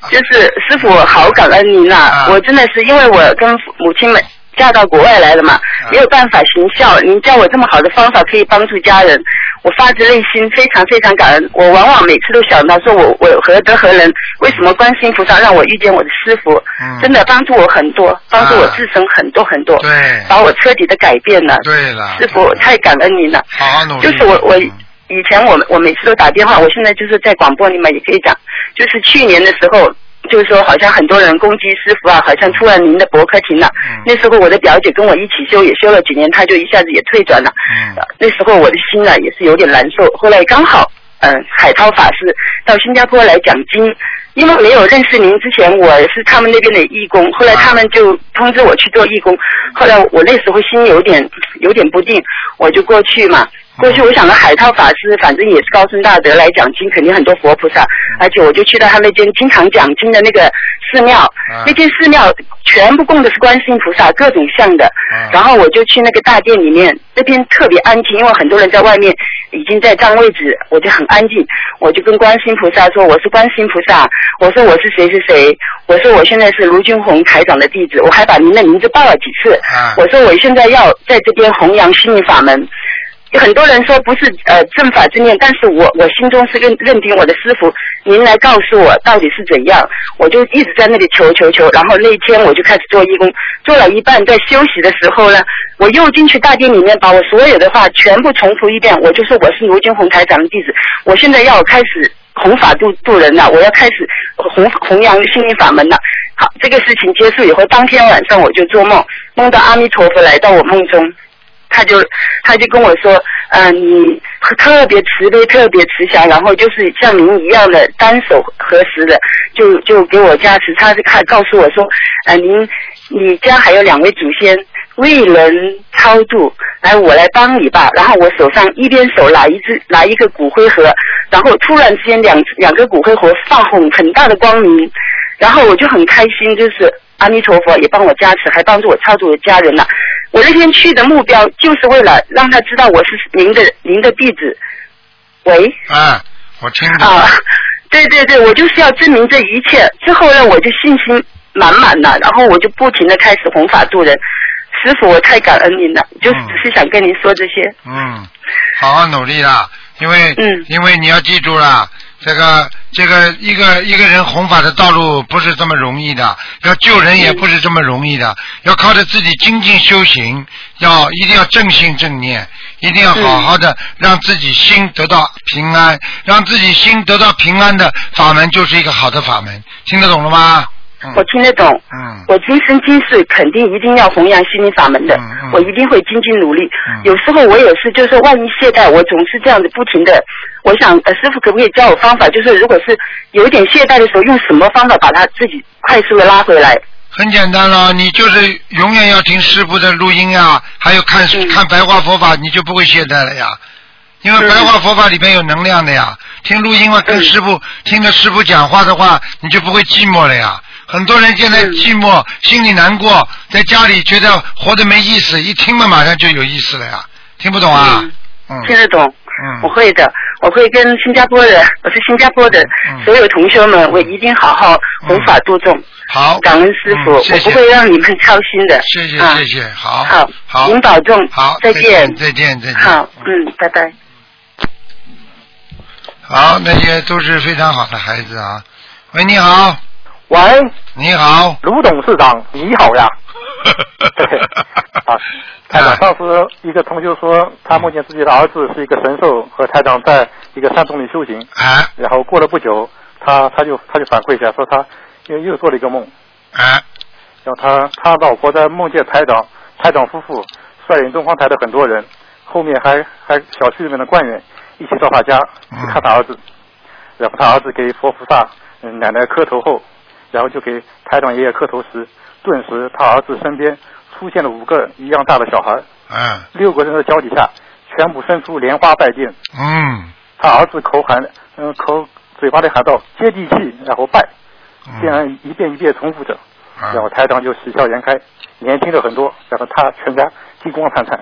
就是师傅，我好感恩您呐啊！我真的是因为我跟母亲们嫁到国外来了嘛，啊没有办法行孝，您教我这么好的方法可以帮助家人，我发自内心非常非常感恩。我往往每次都想到说我我何德何能，为什么观世音菩萨让我遇见我的师傅，嗯真的帮助我很多，帮助我啊自身很多很多，对把我彻底的改变了。对了，师傅，我太感恩您了。好好努力。就是我我嗯以前我我每次都打电话，我现在就是在广播里面也可以讲，就是去年的时候，就是说好像很多人攻击师傅啊，好像突然您的博客停了。嗯那时候我的表姐跟我一起修，也修了几年，她就一下子也退转了。嗯呃那时候我的心啊也是有点难受。后来刚好，嗯、海涛法师到新加坡来讲经，因为没有认识您之前，我是他们那边的义工，后来他们就通知我去做义工，后来我那时候心有点有点不定，我就过去嘛。过去我想着海涛法师，反正也是高僧大德来讲经，肯定很多佛菩萨，而且我就去到他那间经常讲经的那个寺庙，那间寺庙全部供的是观世音菩萨，各种像的。然后我就去那个大殿里面，那边特别安静，因为很多人在外面已经在占位置，我就很安静。我就跟观世音菩萨说：“我是观世音菩萨，我说我是谁谁谁，我说我现在是卢军红台长的弟子，我还把您的名字报了几次。我说我现在要在这边弘扬心灵法门。”很多人说不是呃正法正念，但是我我心中是认认定我的师傅，您来告诉我到底是怎样，我就一直在那里求求求，然后那一天我就开始做义工，做了一半，在休息的时候呢，我又进去大殿里面把我所有的话全部重复一遍，我就说我是卢军红台长的弟子，我现在要开始弘法度度人了，我要开始弘弘扬心灵法门了。好，这个事情结束以后，当天晚上我就做梦，梦到阿弥陀佛来到我梦中。他就他就跟我说，嗯、你特别慈悲，特别慈祥，然后就是像您一样的单手合十的，就就给我加持。他还告诉我说，呃，您你家还有两位祖先未能超度，来我来帮你吧。然后我手上一边手拿一只拿一个骨灰盒，然后突然之间两两个骨灰盒放很很大的光明，然后我就很开心，就是阿弥陀佛也帮我加持，还帮助我超度我家人了。我那天去的目标就是为了让他知道我是您的您的弟子。喂，啊，我听到。啊，对对对，我就是要证明这一切。之后呢，我就信心满满了，然后我就不停的开始弘法度人。师傅，我太感恩您了，就是嗯只是想跟您说这些。嗯，好好努力啦，因为、嗯因为你要记住啦，这个这个一个一个人弘法的道路不是这么容易的，要救人也不是这么容易的，要靠着自己精进修行，要一定要正心正念，一定要好好的让自己心得到平安，让自己心得到平安的法门就是一个好的法门，听得懂了吗？嗯我听得懂，嗯我今生今世肯定一定要弘扬心灵法门的，嗯嗯我一定会精进努力。嗯有时候我也是，就是万一懈怠，我总是这样子不停的。我想，呃，师傅可不可以教我方法？就是如果是有一点懈怠的时候，用什么方法把他自己快速的拉回来？很简单了，你就是永远要听师傅的录音啊，还有看、嗯看白话佛法，你就不会懈怠了呀。因为嗯白话佛法里面有能量的呀，听录音嘛，跟嗯师傅、听着师傅讲话的话，你就不会寂寞了呀。很多人现在嗯寂寞，心里难过，在家里觉得活得没意思，一听嘛马上就有意思了呀。听不懂啊？嗯听得懂？嗯我会的，我会跟新加坡的，我是新加坡的嗯所有同学们，我一定好好弘法度众。好，感恩师傅，我不会让你们操心的。谢谢啊谢谢，好，好，好，您保重。好，再见，再见，再见。好，嗯，拜拜。好，那些都是非常好的孩子啊。喂，你好，喂，你好。卢董事长，你好呀。啊，台长，上次一个同学说，他梦见自己的儿子是一个神兽，和台长在一个山洞里修行，啊。然后过了不久，他他就他就反馈一下，说他又又做了一个梦，啊，然后他他老婆在梦见台长，台长夫妇率领东方台的很多人，后面还还小区里面的官员一起到他家去看他儿子，然后他儿子给佛菩萨、嗯、奶奶磕头后，然后就给台长爷爷磕头时，顿时他儿子身边出现了五个一样大的小孩，嗯，六个人的脚底下全部伸出莲花拜见。嗯他儿子口喊，嗯、口嘴巴里喊道接地气，然后拜，这样一遍一遍重复着，啊然后台长就喜笑颜开，年轻了很多，然后他全家金光灿灿。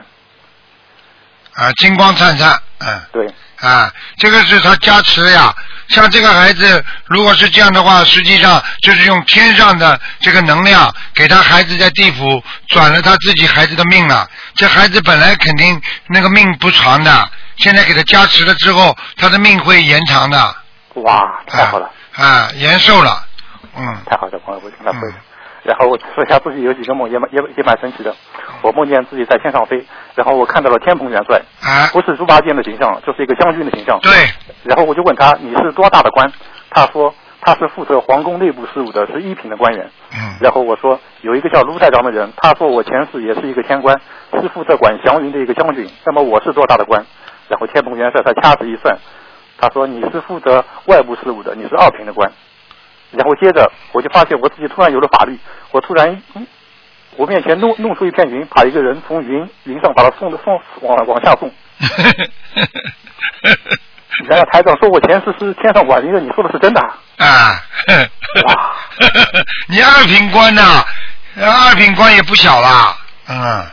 啊，金光灿灿，嗯。对。啊，这个是他加持呀。像这个孩子，如果是这样的话，实际上就是用天上的这个能量给他孩子在地府转了他自己孩子的命了。这孩子本来肯定那个命不长的，现在给他加持了之后，他的命会延长的。哇，太好了。啊，延寿了。嗯。太好了，朋友，我听他会。然后我说一下自己有几个梦也蛮也也蛮神奇的。我梦见自己在天上飞，然后我看到了天蓬元帅，啊不是猪八戒的形象，就是一个将军的形象。对。然后我就问他你是多大的官？他说他是负责皇宫内部事务的，是一品的官员。嗯。然后我说有一个叫卢太长的人，他说我前世也是一个天官，是负责管祥云的一个将军。那么我是多大的官？然后天蓬元帅他掐指一算，他说你是负责外部事务的，你是二品的官。然后接着我就发现我自己突然有了法力，我突然，嗯我面前弄弄出一片云，把一个人从云云上把他送的送往往下送。然后台长说我前世是天上管一个，你说的是真的？啊，哇 你二品官呐、二品官也不小啦，嗯。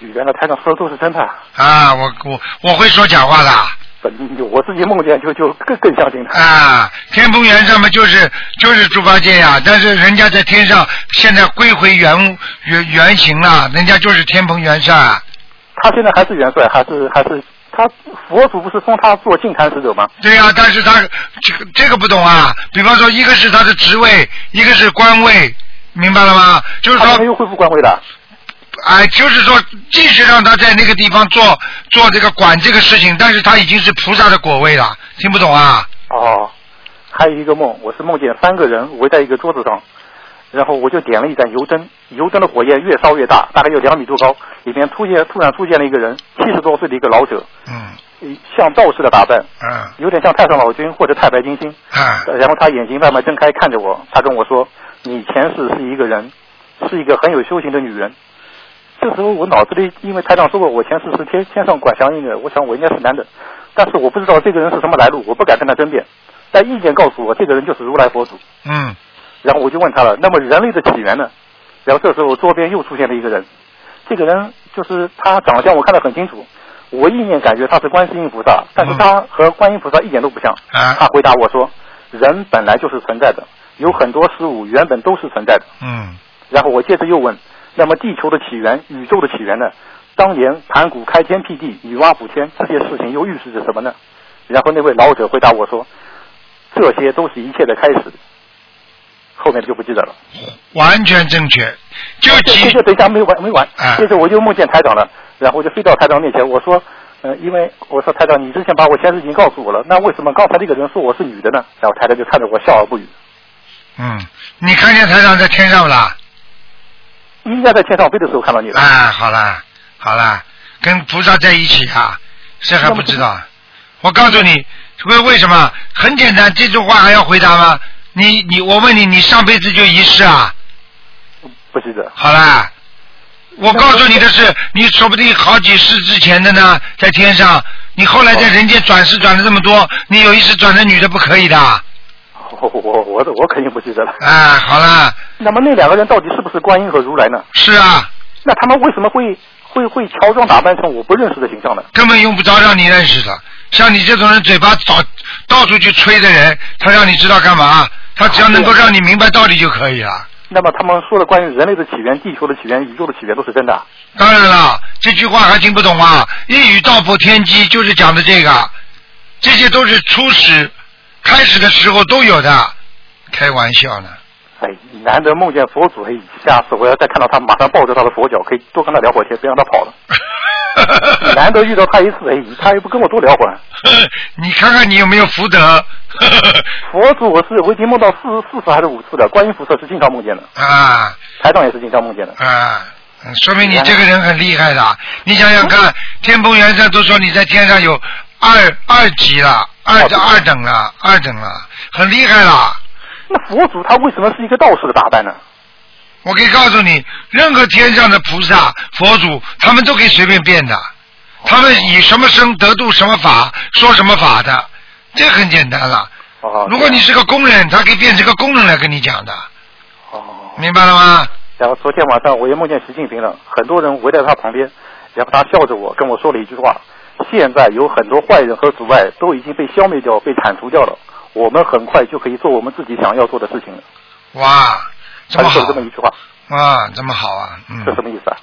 原来台长说的都是真的。啊，我我我会说假话的。我自己梦见就就更更相信他。啊，天蓬元帅嘛，就是就是猪八戒呀，但是人家在天上现在归回原原原形了，人家就是天蓬元帅。他现在还是元帅，还是还是他佛祖不是封他做净坛使者吗？对呀、但是他这个这个不懂啊。比方说，一个是他的职位，一个是官位，明白了吗？就是说没有恢复官位的。哎，就是说，继续让他在那个地方做做这个管这个事情，但是他已经是菩萨的果位了，听不懂啊？哦，还有一个梦，我是梦见三个人围在一个桌子上，然后我就点了一盏油灯，油灯的火焰越烧越大，大概有两米多高，里面突现突然出现了一个人，七十多岁的一个老者，嗯，像道士的打扮，嗯，有点像太上老君或者太白金星，嗯，然后他眼睛慢慢睁开看着我，他跟我说：“你前世是一个人，是一个很有修行的女人。”这时候我脑子里，因为台长说过我前世是天天上管祥云的，我想我应该是男的，但是我不知道这个人是什么来路，我不敢跟他争辩。但意见告诉我，这个人就是如来佛祖。嗯，然后我就问他了，那么人类的起源呢？然后这时候桌边又出现了一个人，这个人就是他长相我看得很清楚，我意念感觉他是观世音菩萨，但是他和观音菩萨一点都不像。啊他回答我说，人本来就是存在的，有很多事物原本都是存在的。嗯，然后我接着又问，那么地球的起源、宇宙的起源呢？当年盘古开天辟地、女娲补天，这些事情又预示着什么呢？然后那位老者回答我说，这些都是一切的开始。后面就不记得了。完全正确。就接着等一下没完没完，啊接着我就梦见台长了，然后我就飞到台长面前，我说，呃，因为我说台长，你之前把我前世已经告诉我了，那为什么刚才那个人说我是女的呢？然后台长就看着我笑而不语。嗯，你看见台长在天上不啦？应该在天上飞的时候看到你了。啊，好啦，好啦，跟菩萨在一起啊，谁还不知道？我告诉你，为为什么？很简单，这句话还要回答吗？你你，我问你，你上辈子就一世啊？不记得。好啦，我告诉你的是，你说不定好几世之前的呢，在天上，你后来在人间转世转了这么多，你有一世转成女的不可以的。我我我我肯定不记得了。啊，好了。那么那两个人到底是不是观音和如来呢？是啊。那他们为什么会会会乔装打扮成我不认识的形象呢？根本用不着让你认识的。像你这种人嘴巴到到处去吹的人，他让你知道干嘛？他只要能够让你明白道理就可以了。那么他们说的关于人类的起源、地球的起源、宇宙的起源都是真的？当然了，这句话还听不懂啊！一语道破天机就是讲的这个，这些都是初始开始的时候都有的，开玩笑呢。哎，难得梦见佛祖，哎，下次我要再看到他，马上抱着他的佛脚，可以多跟他聊会儿天，别让他跑了。难得遇到他一次，哎，他也不跟我多聊会儿。你看看你有没有福德？佛祖，我是我已经梦到四四次还是五次了，观音菩萨是经常梦见的，啊台长也是经常梦见的。啊，嗯说明你这个人很厉害的。你想想看，天蓬元帅都说你在天上有二二级了，二二等了，二等了，很厉害了。那佛祖他为什么是一个道士的打扮呢？我可以告诉你，任何天上的菩萨、佛祖，他们都可以随便变的。他们以什么身得度什么法，说什么法的，这很简单了。哦，如果你是个工人，他可以变成个工人来跟你讲的，哦，明白了吗？然后昨天晚上我也梦见习近平了，很多人围在他旁边，然后他笑着我跟我说了一句话：现在有很多坏人和阻碍都已经被消灭掉、被铲除掉了，我们很快就可以做我们自己想要做的事情了。哇，这么好这么一句话，哇，这么好啊，嗯这，什么意思啊？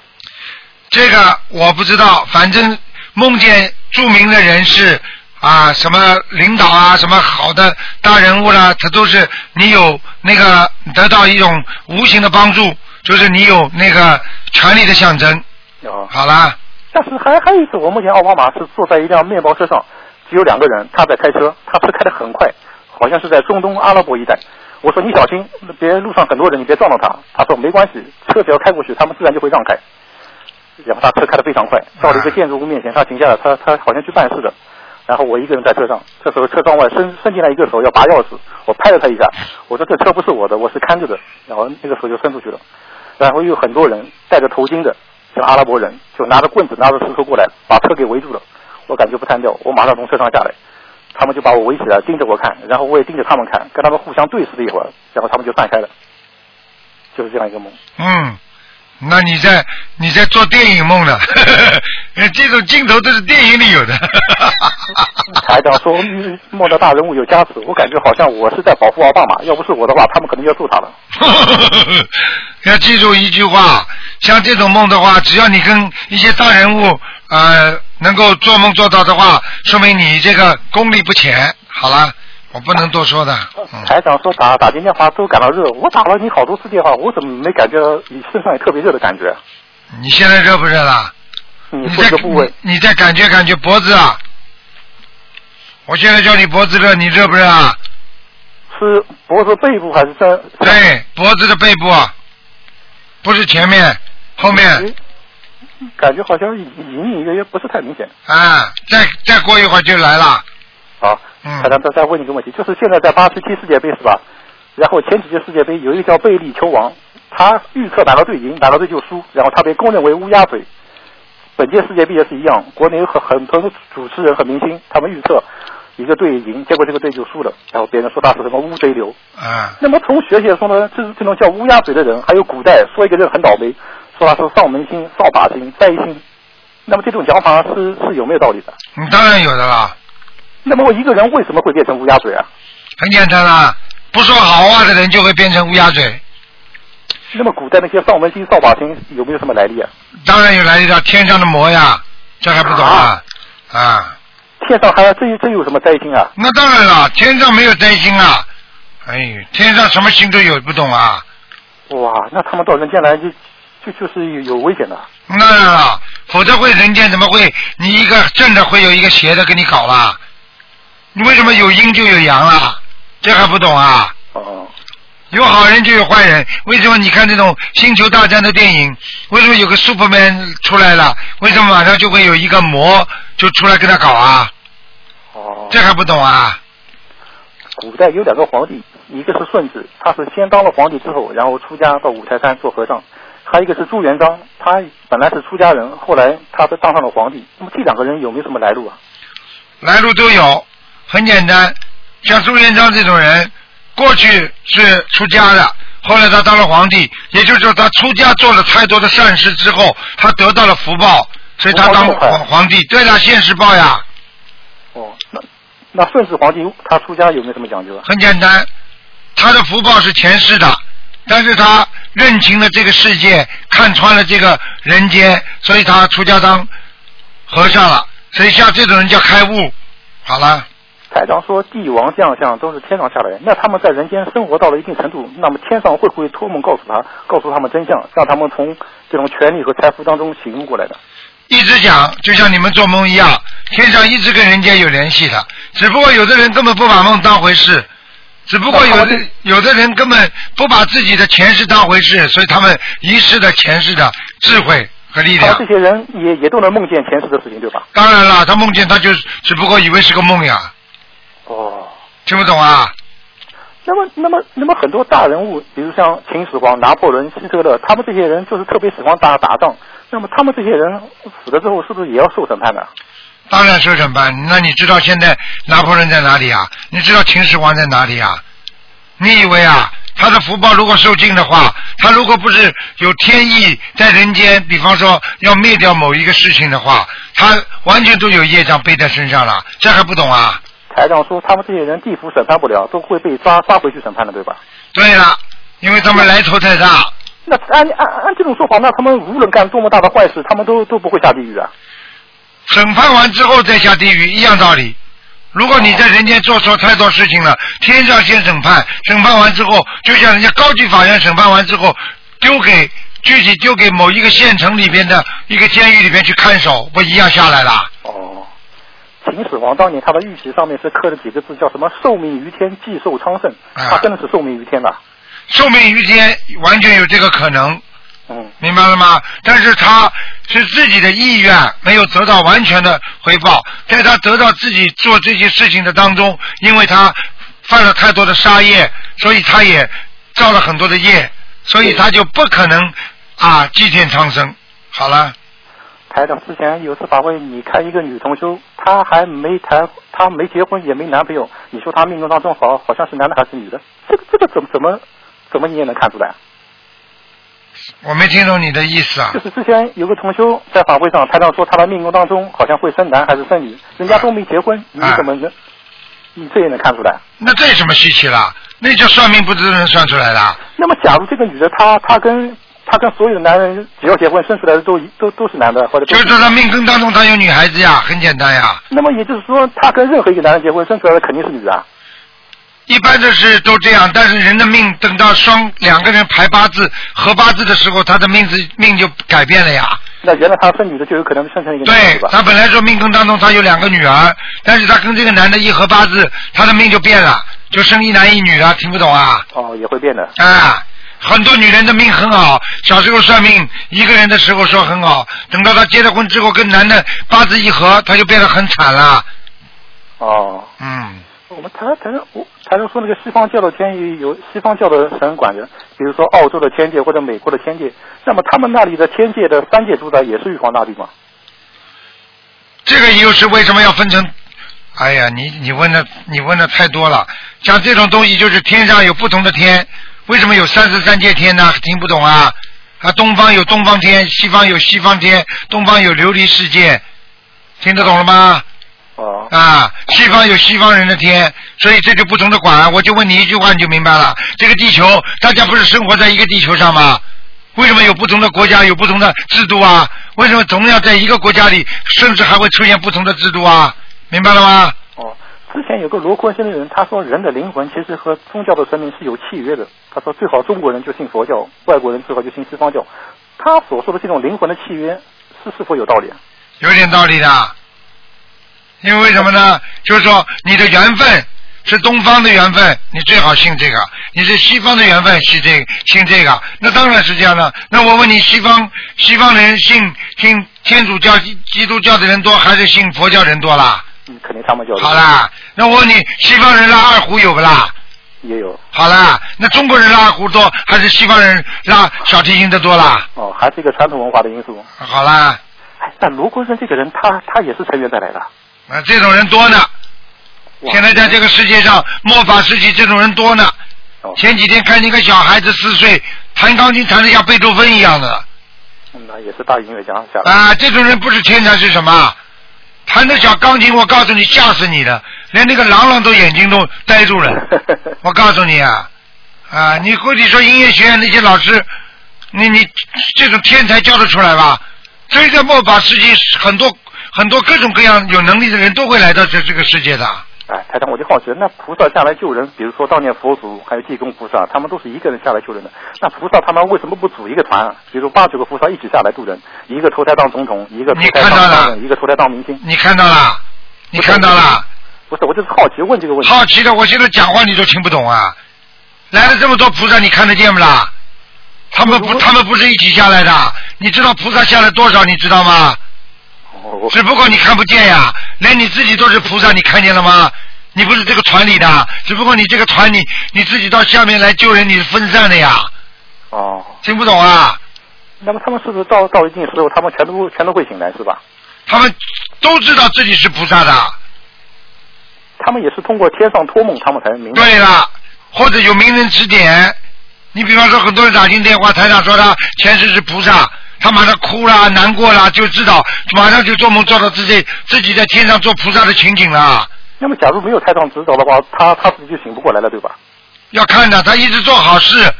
这个我不知道，反正梦见著名的人士啊，什么领导啊，什么好的大人物啦，他都是你有那个得到一种无形的帮助，就是你有那个权力的象征。哦，好啦，但是还还有一次，我目前奥巴马是坐在一辆面包车上，只有两个人，他在开车，他车开得很快，好像是在中东阿拉伯一带。我说你小心，别路上很多人，你别撞到他。他说没关系，车只要开过去，他们自然就会让开。然后他车开得非常快，到了一个建筑物面前，他停下来，他他好像去办事的。然后我一个人在车上，这时候车窗外伸伸进来一个手要拔钥匙，我拍了他一下，我说这车不是我的，我是看着的。然后那个手就伸出去了。然后又很多人戴着头巾的，像阿拉伯人，就拿着棍子、拿着石头过来，把车给围住了。我感觉不单调，我马上从车上下来，他们就把我围起来，盯着我看，然后我也盯着他们看，跟他们互相对视了一会儿，然后他们就散开了，就是这样一个梦。嗯，那你在你在做电影梦呢？这种镜头都是电影里有的。台长说嗯梦到大人物有加持，我感觉好像我是在保护奥巴马，要不是我的话，他们可能就要揍他了。要记住一句话，像这种梦的话，只要你跟一些大人物呃能够做梦做到的话，说明你这个功力不浅。好了，我不能多说的。嗯，台长说打打进电话都感到热，我打了你好多次电话，我怎么没感觉你身上有特别热的感觉？你现在热不热了？你这个部位，你你再感觉感觉脖子啊！我现在叫你脖子热，你热不热啊？是脖子背部还是身？对，脖子的背部，啊，不是前面，后面感觉好像隐隐隐约约不是太明显。啊，再再过一会儿就来了。好，嗯台长再再问你个问题，就是现在在八十七世界杯是吧？然后前几届世界杯有一个叫贝利球王，他预测哪个队赢，哪个队就输，然后他被公认为乌鸦嘴。本届世界杯也是一样，国内有很很多的主持人和明星，他们预测一个队赢，结果这个队就输了，然后别人说他是什么乌贼流。啊，那么从学学说呢，这这种叫乌鸦嘴的人，还有古代说一个人很倒霉，说他是丧门星、扫把星、灾星。那么这种讲法是是有没有道理的？你当然有的啦，那么我一个人为什么会变成乌鸦嘴啊？很简单啦，不说好话的人就会变成乌鸦嘴。那么古代那些丧门星、扫把星有没有什么来历啊？当然有来历了，天上的魔呀，这还不懂啊？啊，天上还这这有什么灾星啊？那当然了，天上没有灾星啊。哎，天上什么星都有，不懂啊？哇，那他们到人间来就就就是有有危险的。当然了，否则会人间怎么会你一个正的会有一个邪的给你搞啦？你为什么有阴就有阳啦？这还不懂啊？哦，有好人就有坏人，为什么你看这种星球大战的电影，为什么有个 Superman 出来了，为什么马上就会有一个魔就出来跟他搞啊？哦，这还不懂啊？古代有两个皇帝，一个是顺治，他是先当了皇帝之后，然后出家到五台山做和尚；还有一个是朱元璋，他本来是出家人，后来他当上了皇帝。那么这两个人有没有什么来路啊？来路都有，很简单。像朱元璋这种人，过去是出家的，后来他当了皇帝，也就是说他出家做了太多的善事之后，他得到了福报，所以他当皇皇帝。对了，现世报呀，哦，那那顺治皇帝他出家有没有什么讲究啊？很简单，他的福报是前世的，但是他认清了这个世界，看穿了这个人间，所以他出家当和尚了。所以像这种人叫开悟。好了。台长说，帝王将相都是天上下来，那他们在人间生活到了一定程度，那么天上会不会托梦告诉他，告诉他们真相，让他们从这种权力和财富当中醒悟过来的？一直讲，就像你们做梦一样，天上一直跟人间有联系的，只不过有的人根本不把梦当回事，只不过有的有的人根本不把自己的前世当回事，所以他们遗失了前世的智慧和力量。这些人也也都能梦见前世的事情，对吧？当然了，他梦见他就只不过以为是个梦呀，哦，听不懂啊？那么，那么，那么很多大人物，比如像秦始皇、拿破仑、希特勒，他们这些人就是特别喜欢打打仗。那么他们这些人死了之后，是不是也要受审判呢？当然受审判。那你知道现在拿破仑在哪里啊？你知道秦始皇在哪里啊？你以为啊，他的福报如果受尽的话，他如果不是有天意在人间，比方说要灭掉某一个事情的话，他完全都有业障背在身上了，这还不懂啊？台长说，他们这些人地府审判不了，都会被抓抓回去审判的，对吧？对了，因为他们来头太大。那按按按这种说法，那他们无论干多么大的坏事，他们都都不会下地狱啊？审判完之后再下地狱，一样道理。如果你在人间做错太多事情了，天上先审判，审判完之后，就像人家高级法院审判完之后，丢给具体丢给某一个县城里边的一个监狱里边去看守，不一样下来了。哦，秦始皇当年他的玉玺上面是刻了几个字，叫什么“寿命于天，既寿昌盛”，他真的是寿命于天的。寿命于天，完全有这个可能。嗯，明白了吗？但是他是自己的意愿没有得到完全的回报，在他得到自己做这些事情的当中，因为他犯了太多的杀业，所以他也造了很多的业，所以他就不可能啊祭天长生。好了，台长之前有次法会，你看一个女同修，她还没谈，她没结婚也没男朋友，你说她命中当中好好像是男的还是女的？这个这个怎么怎么怎么你也能看出来？我没听懂你的意思啊。就是之前有个同修在法会上，台长说他的命宫当中好像会生男还是生女，人家都没结婚，你怎么能？你这也能看出来？那这有什么稀奇了？那叫算命不都能算出来的？那么，假如这个女的她她跟她跟所有的男人只要结婚生出来的都都都是男的，或者就是她命根当中她有女孩子呀，很简单呀。那么也就是说，她跟任何一个男人结婚生出来的肯定是女的。一般的是都这样，但是人的命等到双两个人排八字合八字的时候，他的命字命就改变了呀。那原来他生女的就有可能生成一个对，他本来说命根当中他有两个女儿，但是他跟这个男的一合八字，他的命就变了，就生一男一女了，听不懂啊？哦，也会变的。啊，很多女人的命很好，小时候算命一个人的时候说很好，等到她结了婚之后跟男的八字一合，她就变得很惨了。哦。嗯。我们台台上我台上说那个西方教的天有有西方教的神管着，比如说澳洲的天界或者美国的天界，那么他们那里的天界的三界主宰也是玉皇大帝吗？这个又是为什么要分成？哎呀，你你问的你问的太多了。像这种东西就是天上有不同的天，为什么有三十三界天呢？听不懂啊？啊，东方有东方天，西方有西方天，东方有琉璃世界，听得懂了吗？啊，西方有西方人的天，所以这就不同的管。我就问你一句话，你就明白了。这个地球，大家不是生活在一个地球上吗？为什么有不同的国家，有不同的制度啊？为什么总要在一个国家里，甚至还会出现不同的制度啊？明白了吗？之前有个罗坤星的人，他说人的灵魂其实和宗教的神明是有契约的。他说最好中国人就信佛教，外国人最好就信西方教。他所说的这种灵魂的契约，是是否有道理？有点道理的。因为为什么呢？就是说你的缘分是东方的缘分，你最好信这个；你是西方的缘分，信这信这个。那当然是这样的。那我问你，西方西方人信信天主教、基督教的人多，还是信佛教人多啦？嗯，肯定他们就。好啦，那我问你，西方人拉二胡有不啦？也有。好啦，那中国人拉二胡多，还是西方人拉小提琴的多啦？哦，还是一个传统文化的因素。好啦。哎，那卢国生这个人，他他也是成员带来的。啊，这种人多呢。现在在这个世界上，末法时期这种人多呢。前几天看一个小孩子四岁弹钢琴，弹的像贝多芬一样的。那也是大音乐家。啊，这种人不是天才是什么？弹着小钢琴，我告诉你，吓死你了，连那个郎朗都眼睛都呆住了。我告诉你啊，啊，你或者说音乐学院那些老师，你你这种天才教得出来吧？所以在末法世界，很多。很多各种各样有能力的人都会来到这这个世界的。哎，台长，我就好奇，那菩萨下来救人，比如说当年佛祖还有济公菩萨，他们都是一个人下来救人的。那菩萨他们为什么不组一个团？比如八九个菩萨一起下来渡人，一个投胎当总统，一个投胎当商人，一个投胎当明星。你看到了？你看到了？不是，我就是好奇问这个问题。好奇的，我现在讲话你都听不懂啊！来了这么多菩萨，你看得见不啦？他们不，他们不是一起下来的。你知道菩萨下来多少？你知道吗？只不过你看不见呀，连你自己都是菩萨，你看见了吗？你不是这个船里的，只不过你这个船你你自己到下面来救人，你是分散的呀。哦。听不懂啊？那么他们是不是到到一定时候，他们全都全都会醒来是吧？他们都知道自己是菩萨的。他们也是通过天上托梦，他们才明白。对了，或者有名人指点。你比方说，很多人打进电话，台长说他前世是菩萨，他马上哭了、难过了，就知道马上就做梦做到自己自己在天上做菩萨的情景了。那么，假如没有太上指导的话，他他自己就醒不过来了，对吧？要看的，他一直做好事，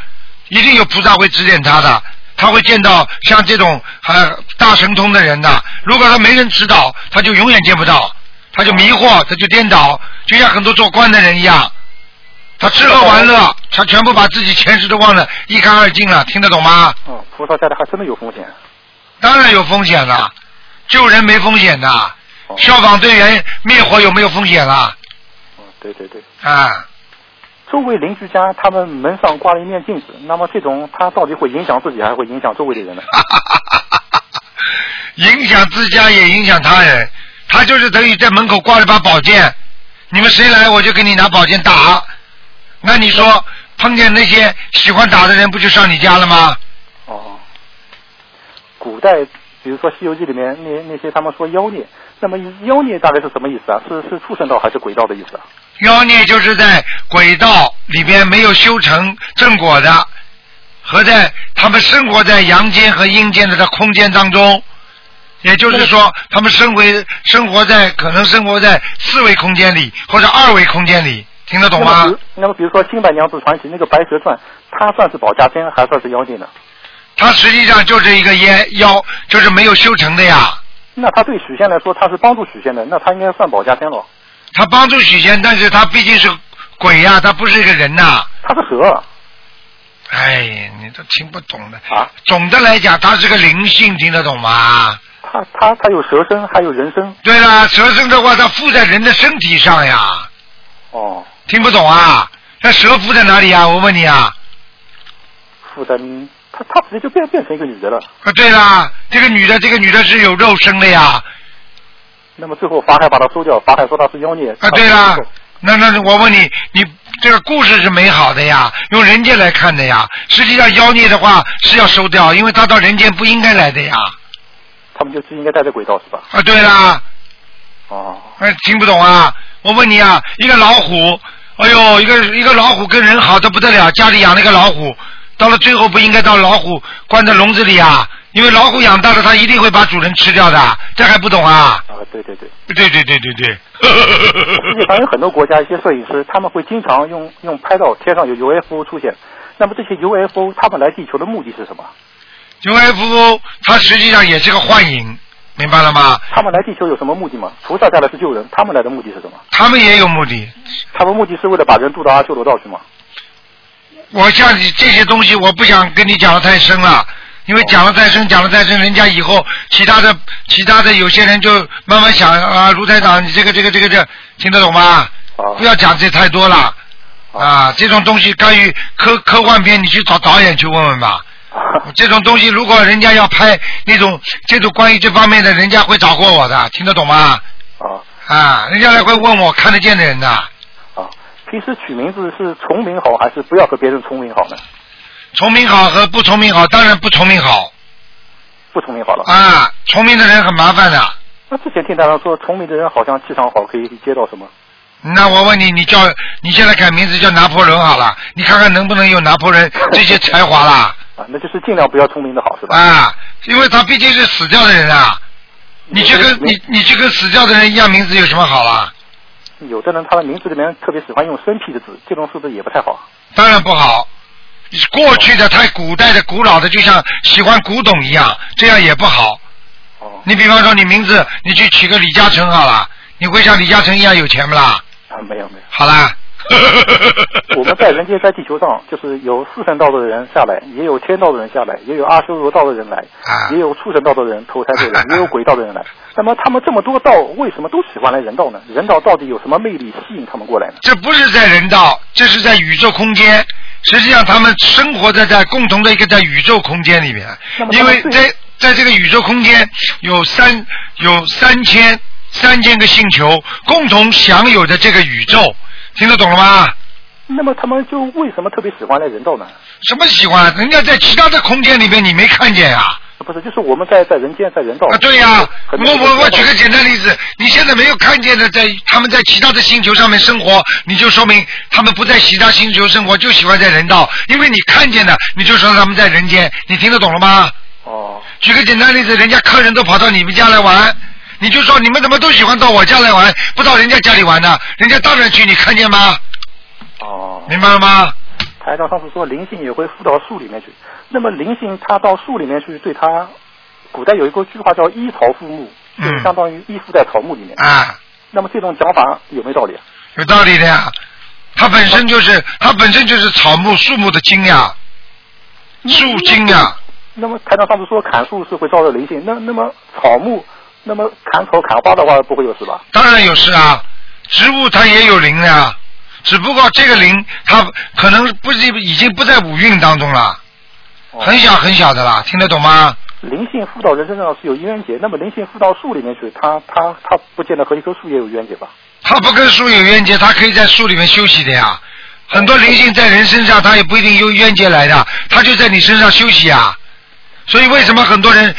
一定有菩萨会指点他的，他会见到像这种呃大神通的人的。如果他没人指导，他就永远见不到，他就迷惑，他就颠倒，就像很多做官的人一样。他吃喝玩乐，他全部把自己前世都忘得一干二净了，听得懂吗？哦，菩萨家里还真的有风险。当然有风险了，救人没风险的。哦消防队员灭火有没有风险啦？哦，对对对。啊，周围邻居家他们门上挂了一面镜子，那么这种他到底会影响自己，还会影响周围的人呢？影响自家也影响他人，他就是等于在门口挂了把宝剑，你们谁来我就给你拿宝剑打。那你说碰见那些喜欢打的人，不就上你家了吗？哦，古代比如说《西游记》里面那那些他们说妖孽，那么妖孽大概是什么意思啊？是是畜生道还是鬼道的意思啊？妖孽就是在鬼道里边没有修成正果的，和在他们生活在阳间和阴间的这空间当中，也就是说，他们生活生活在可能生活在四维空间里或者二维空间里，听得懂吗那么？比如那么比如说《新白娘子传奇》那个《白蛇传》，它算是保家仙还算是妖精呢？它实际上就是一个妖妖，就是没有修成的呀。那他对许仙来说，他是帮助许仙的，那他应该算保家仙了。他帮助许仙，但是他毕竟是鬼呀、他不是一个人呐、他是蛇。哎，你都听不懂的。啊。总的来讲，他是个灵性，听得懂吗？他他他有蛇身，还有人身。对了，蛇身的话，它附在人的身体上呀。哦。听不懂啊？那蛇附在哪里啊？我问你啊。附在他他直接就变变成一个女的了。啊，对啦，这个女的，这个女的是有肉身的呀。那么最后法海把她收掉，法海说她是妖孽。啊，对啦，那那我问你，你这个故事是美好的呀，用人间来看的呀。实际上妖孽的话是要收掉，因为他到人间不应该来的呀。他们就是应该带着轨道是吧？啊，对啦。哦。哎，听不懂啊？我问你啊，一个老虎，哎呦，一个一个老虎跟人好的不得了，家里养了一个老虎，到了最后不应该到老虎关在笼子里啊？因为老虎养大了，它一定会把主人吃掉的，这还不懂啊？啊，对对对。对对对对对。世界上有很多国家一些摄影师，他们会经常用用拍到天上有 UFO 出现。那么这些 UFO 他们来地球的目的是什么？UFO 它实际上也是个幻影，明白了吗？他们来地球有什么目的吗？菩萨下来是救人，他们来的目的是什么？他们也有目的。他们目的是为了把人渡到阿修罗道去吗？我像你这些东西，我不想跟你讲的太深了，因为讲的太深，讲的太深，人家以后其他的其他的有些人就慢慢想啊，卢台长，你这个这个这个这听得懂吗？不要讲这太多了啊，这种东西关于科科幻片，你去找导演去问问吧。这种东西，如果人家要拍那种这种关于这方面的，人家会找过我的，听得懂吗？啊啊，人家来会问我看得见的人的。啊，平时取名字是重名好，还是不要和别人重名好呢？重名好和不重名好，当然不重名好不重名好了。啊，重名的人很麻烦的。那之前听大家说，重名的人好像气场好，可以接到什么？那我问你，你叫你现在改名字叫拿破仑好了，你看看能不能有拿破仑 这些才华啦？啊，那就是尽量不要聪明的好，是吧？啊，因为他毕竟是死掉的人啊，你去跟你你去跟死掉的人一样名字有什么好啦？有的人他的名字里面特别喜欢用生僻的字，这种是不是也不太好？当然不好。过去的太古代的古老的，就像喜欢古董一样，这样也不好。哦。你比方说，你名字你去取个李嘉诚好了，你会像李嘉诚一样有钱不啦？啊，没有没有。好啦。我们在人间，在地球上，就是有四圣道的人下来，也有天道的人下来，也有阿修罗道的人来，啊也有畜生道的人投胎的人，也有鬼道的人来。那么他们这么多道，为什么都喜欢来人道呢？人道到底有什么魅力吸引他们过来呢？这不是在人道，这是在宇宙空间。实际上，他们生活在在共同的一个在宇宙空间里面，因为在在这个宇宙空间有三有三千三千个星球共同享有的这个宇宙，听得懂了吗？那么他们就为什么特别喜欢来人道呢？什么喜欢？人家在其他的空间里面你没看见呀、不是，就是我们在在人间在人道。啊，对呀、很我我我举个简单例子，你现在没有看见的，在他们在其他的星球上面生活，你就说明他们不在其他星球生活，就喜欢在人道，因为你看见的，你就说他们在人间，你听得懂了吗？哦，举个简单例子，人家客人都跑到你们家来玩，你就说你们怎么都喜欢到我家来玩，不到人家家里玩呢？人家当然去，你看见吗？哦，明白了吗？台长上次说灵性也会附到树里面去，那么灵性它到树里面去，对它，古代有一个句话叫依草附木，就相当于依附在草木里面。啊，那么这种讲法有没有道理啊？有道理的呀。它本身就是它本身就是草木树木的精呀，树精呀。那么台长上次说砍树是会招惹灵性，那那么草木，那么砍头砍花的话不会有事吧？当然有事啊，植物它也有灵的呀，只不过这个灵它可能不是已经不在五蕴当中了，哦很小很小的啦，听得懂吗？灵性附到人身上是有冤结，那么灵性附到树里面去，它它它不见得和一棵树也有冤结吧？它不跟树有冤结，它可以在树里面休息的呀。很多灵性在人身上，它也不一定有冤结来的，它就在你身上休息啊。所以为什么很多人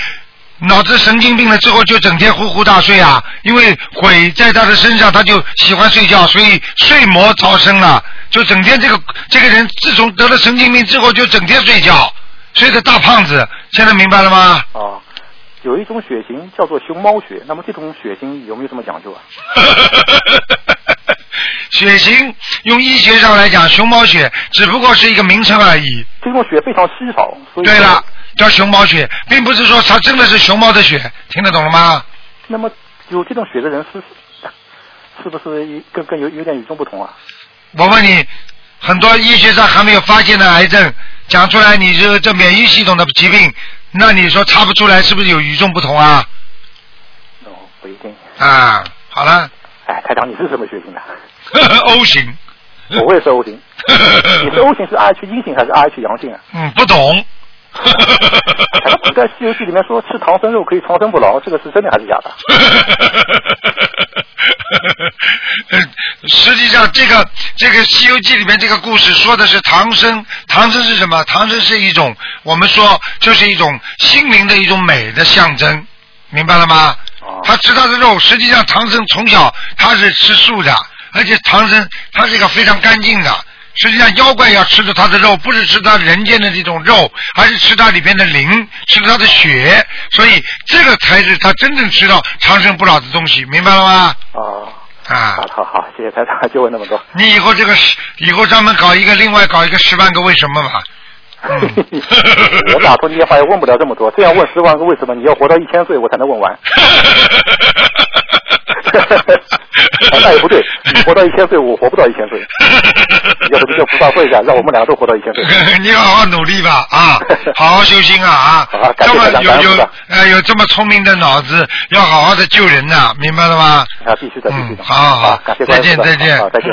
脑子神经病了之后就整天呼呼大睡啊？因为鬼在他的身上，他就喜欢睡觉，所以睡魔超生了，就整天这个这个人自从得了神经病之后，就整天睡觉，睡个大胖子。现在明白了吗？啊，有一种血型叫做熊猫血，那么这种血型有没有什么讲究啊？血型用医学上来讲，熊猫血只不过是一个名称而已。这种血非常稀少，所以对了，叫熊猫血，并不是说它真的是熊猫的血，听得懂了吗？那么有这种血的人是是不是跟跟有有点与众不同啊？我问你，很多医学上还没有发现的癌症，讲出来你这这免疫系统的疾病，那你说查不出来是不是有与众不同啊？哦，不一定。啊，好了哎，台长，你是什么血型的？O 型，我也是 O 型。你是 O 型是 RH 阴性还是 RH 阳性啊？嗯，不懂。台长，古代《西游记》里面说吃唐僧肉可以长生不老，这个是真的还是假的？嗯 实际上，这个这个《西游记》里面这个故事说的是唐僧，唐僧是什么？唐僧是一种我们说就是一种心灵的一种美的象征，明白了吗？哦他吃他的肉，实际上唐僧从小他是吃素的，而且唐僧他是一个非常干净的。实际上，妖怪要吃着他的肉，不是吃他人间的这种肉，而是吃他里边的灵，吃他的血，所以这个才是他真正吃到长生不老的东西，明白了吗？哦，啊好，好好，谢谢台长，就问那么多。你以后这个十以后专门搞一个，另外搞一个十万个为什么吧。嗯 我打通电话也问不了这么多，这样问十万个为什么，你要活到一千岁我才能问完。那也不对，你 活到一千岁，我活不到一千岁。要不就叫菩萨会一下，让我们两个都活到一千岁。你好好努力吧啊，好好修心啊啊这么有有呃有这么聪明的脑子，要好好的救人呐，明白了吗？啊，必须的，必须嗯，的。好好好感谢，再关心见再见。好，再见。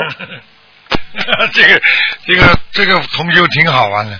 这个这个这个同修挺好玩的。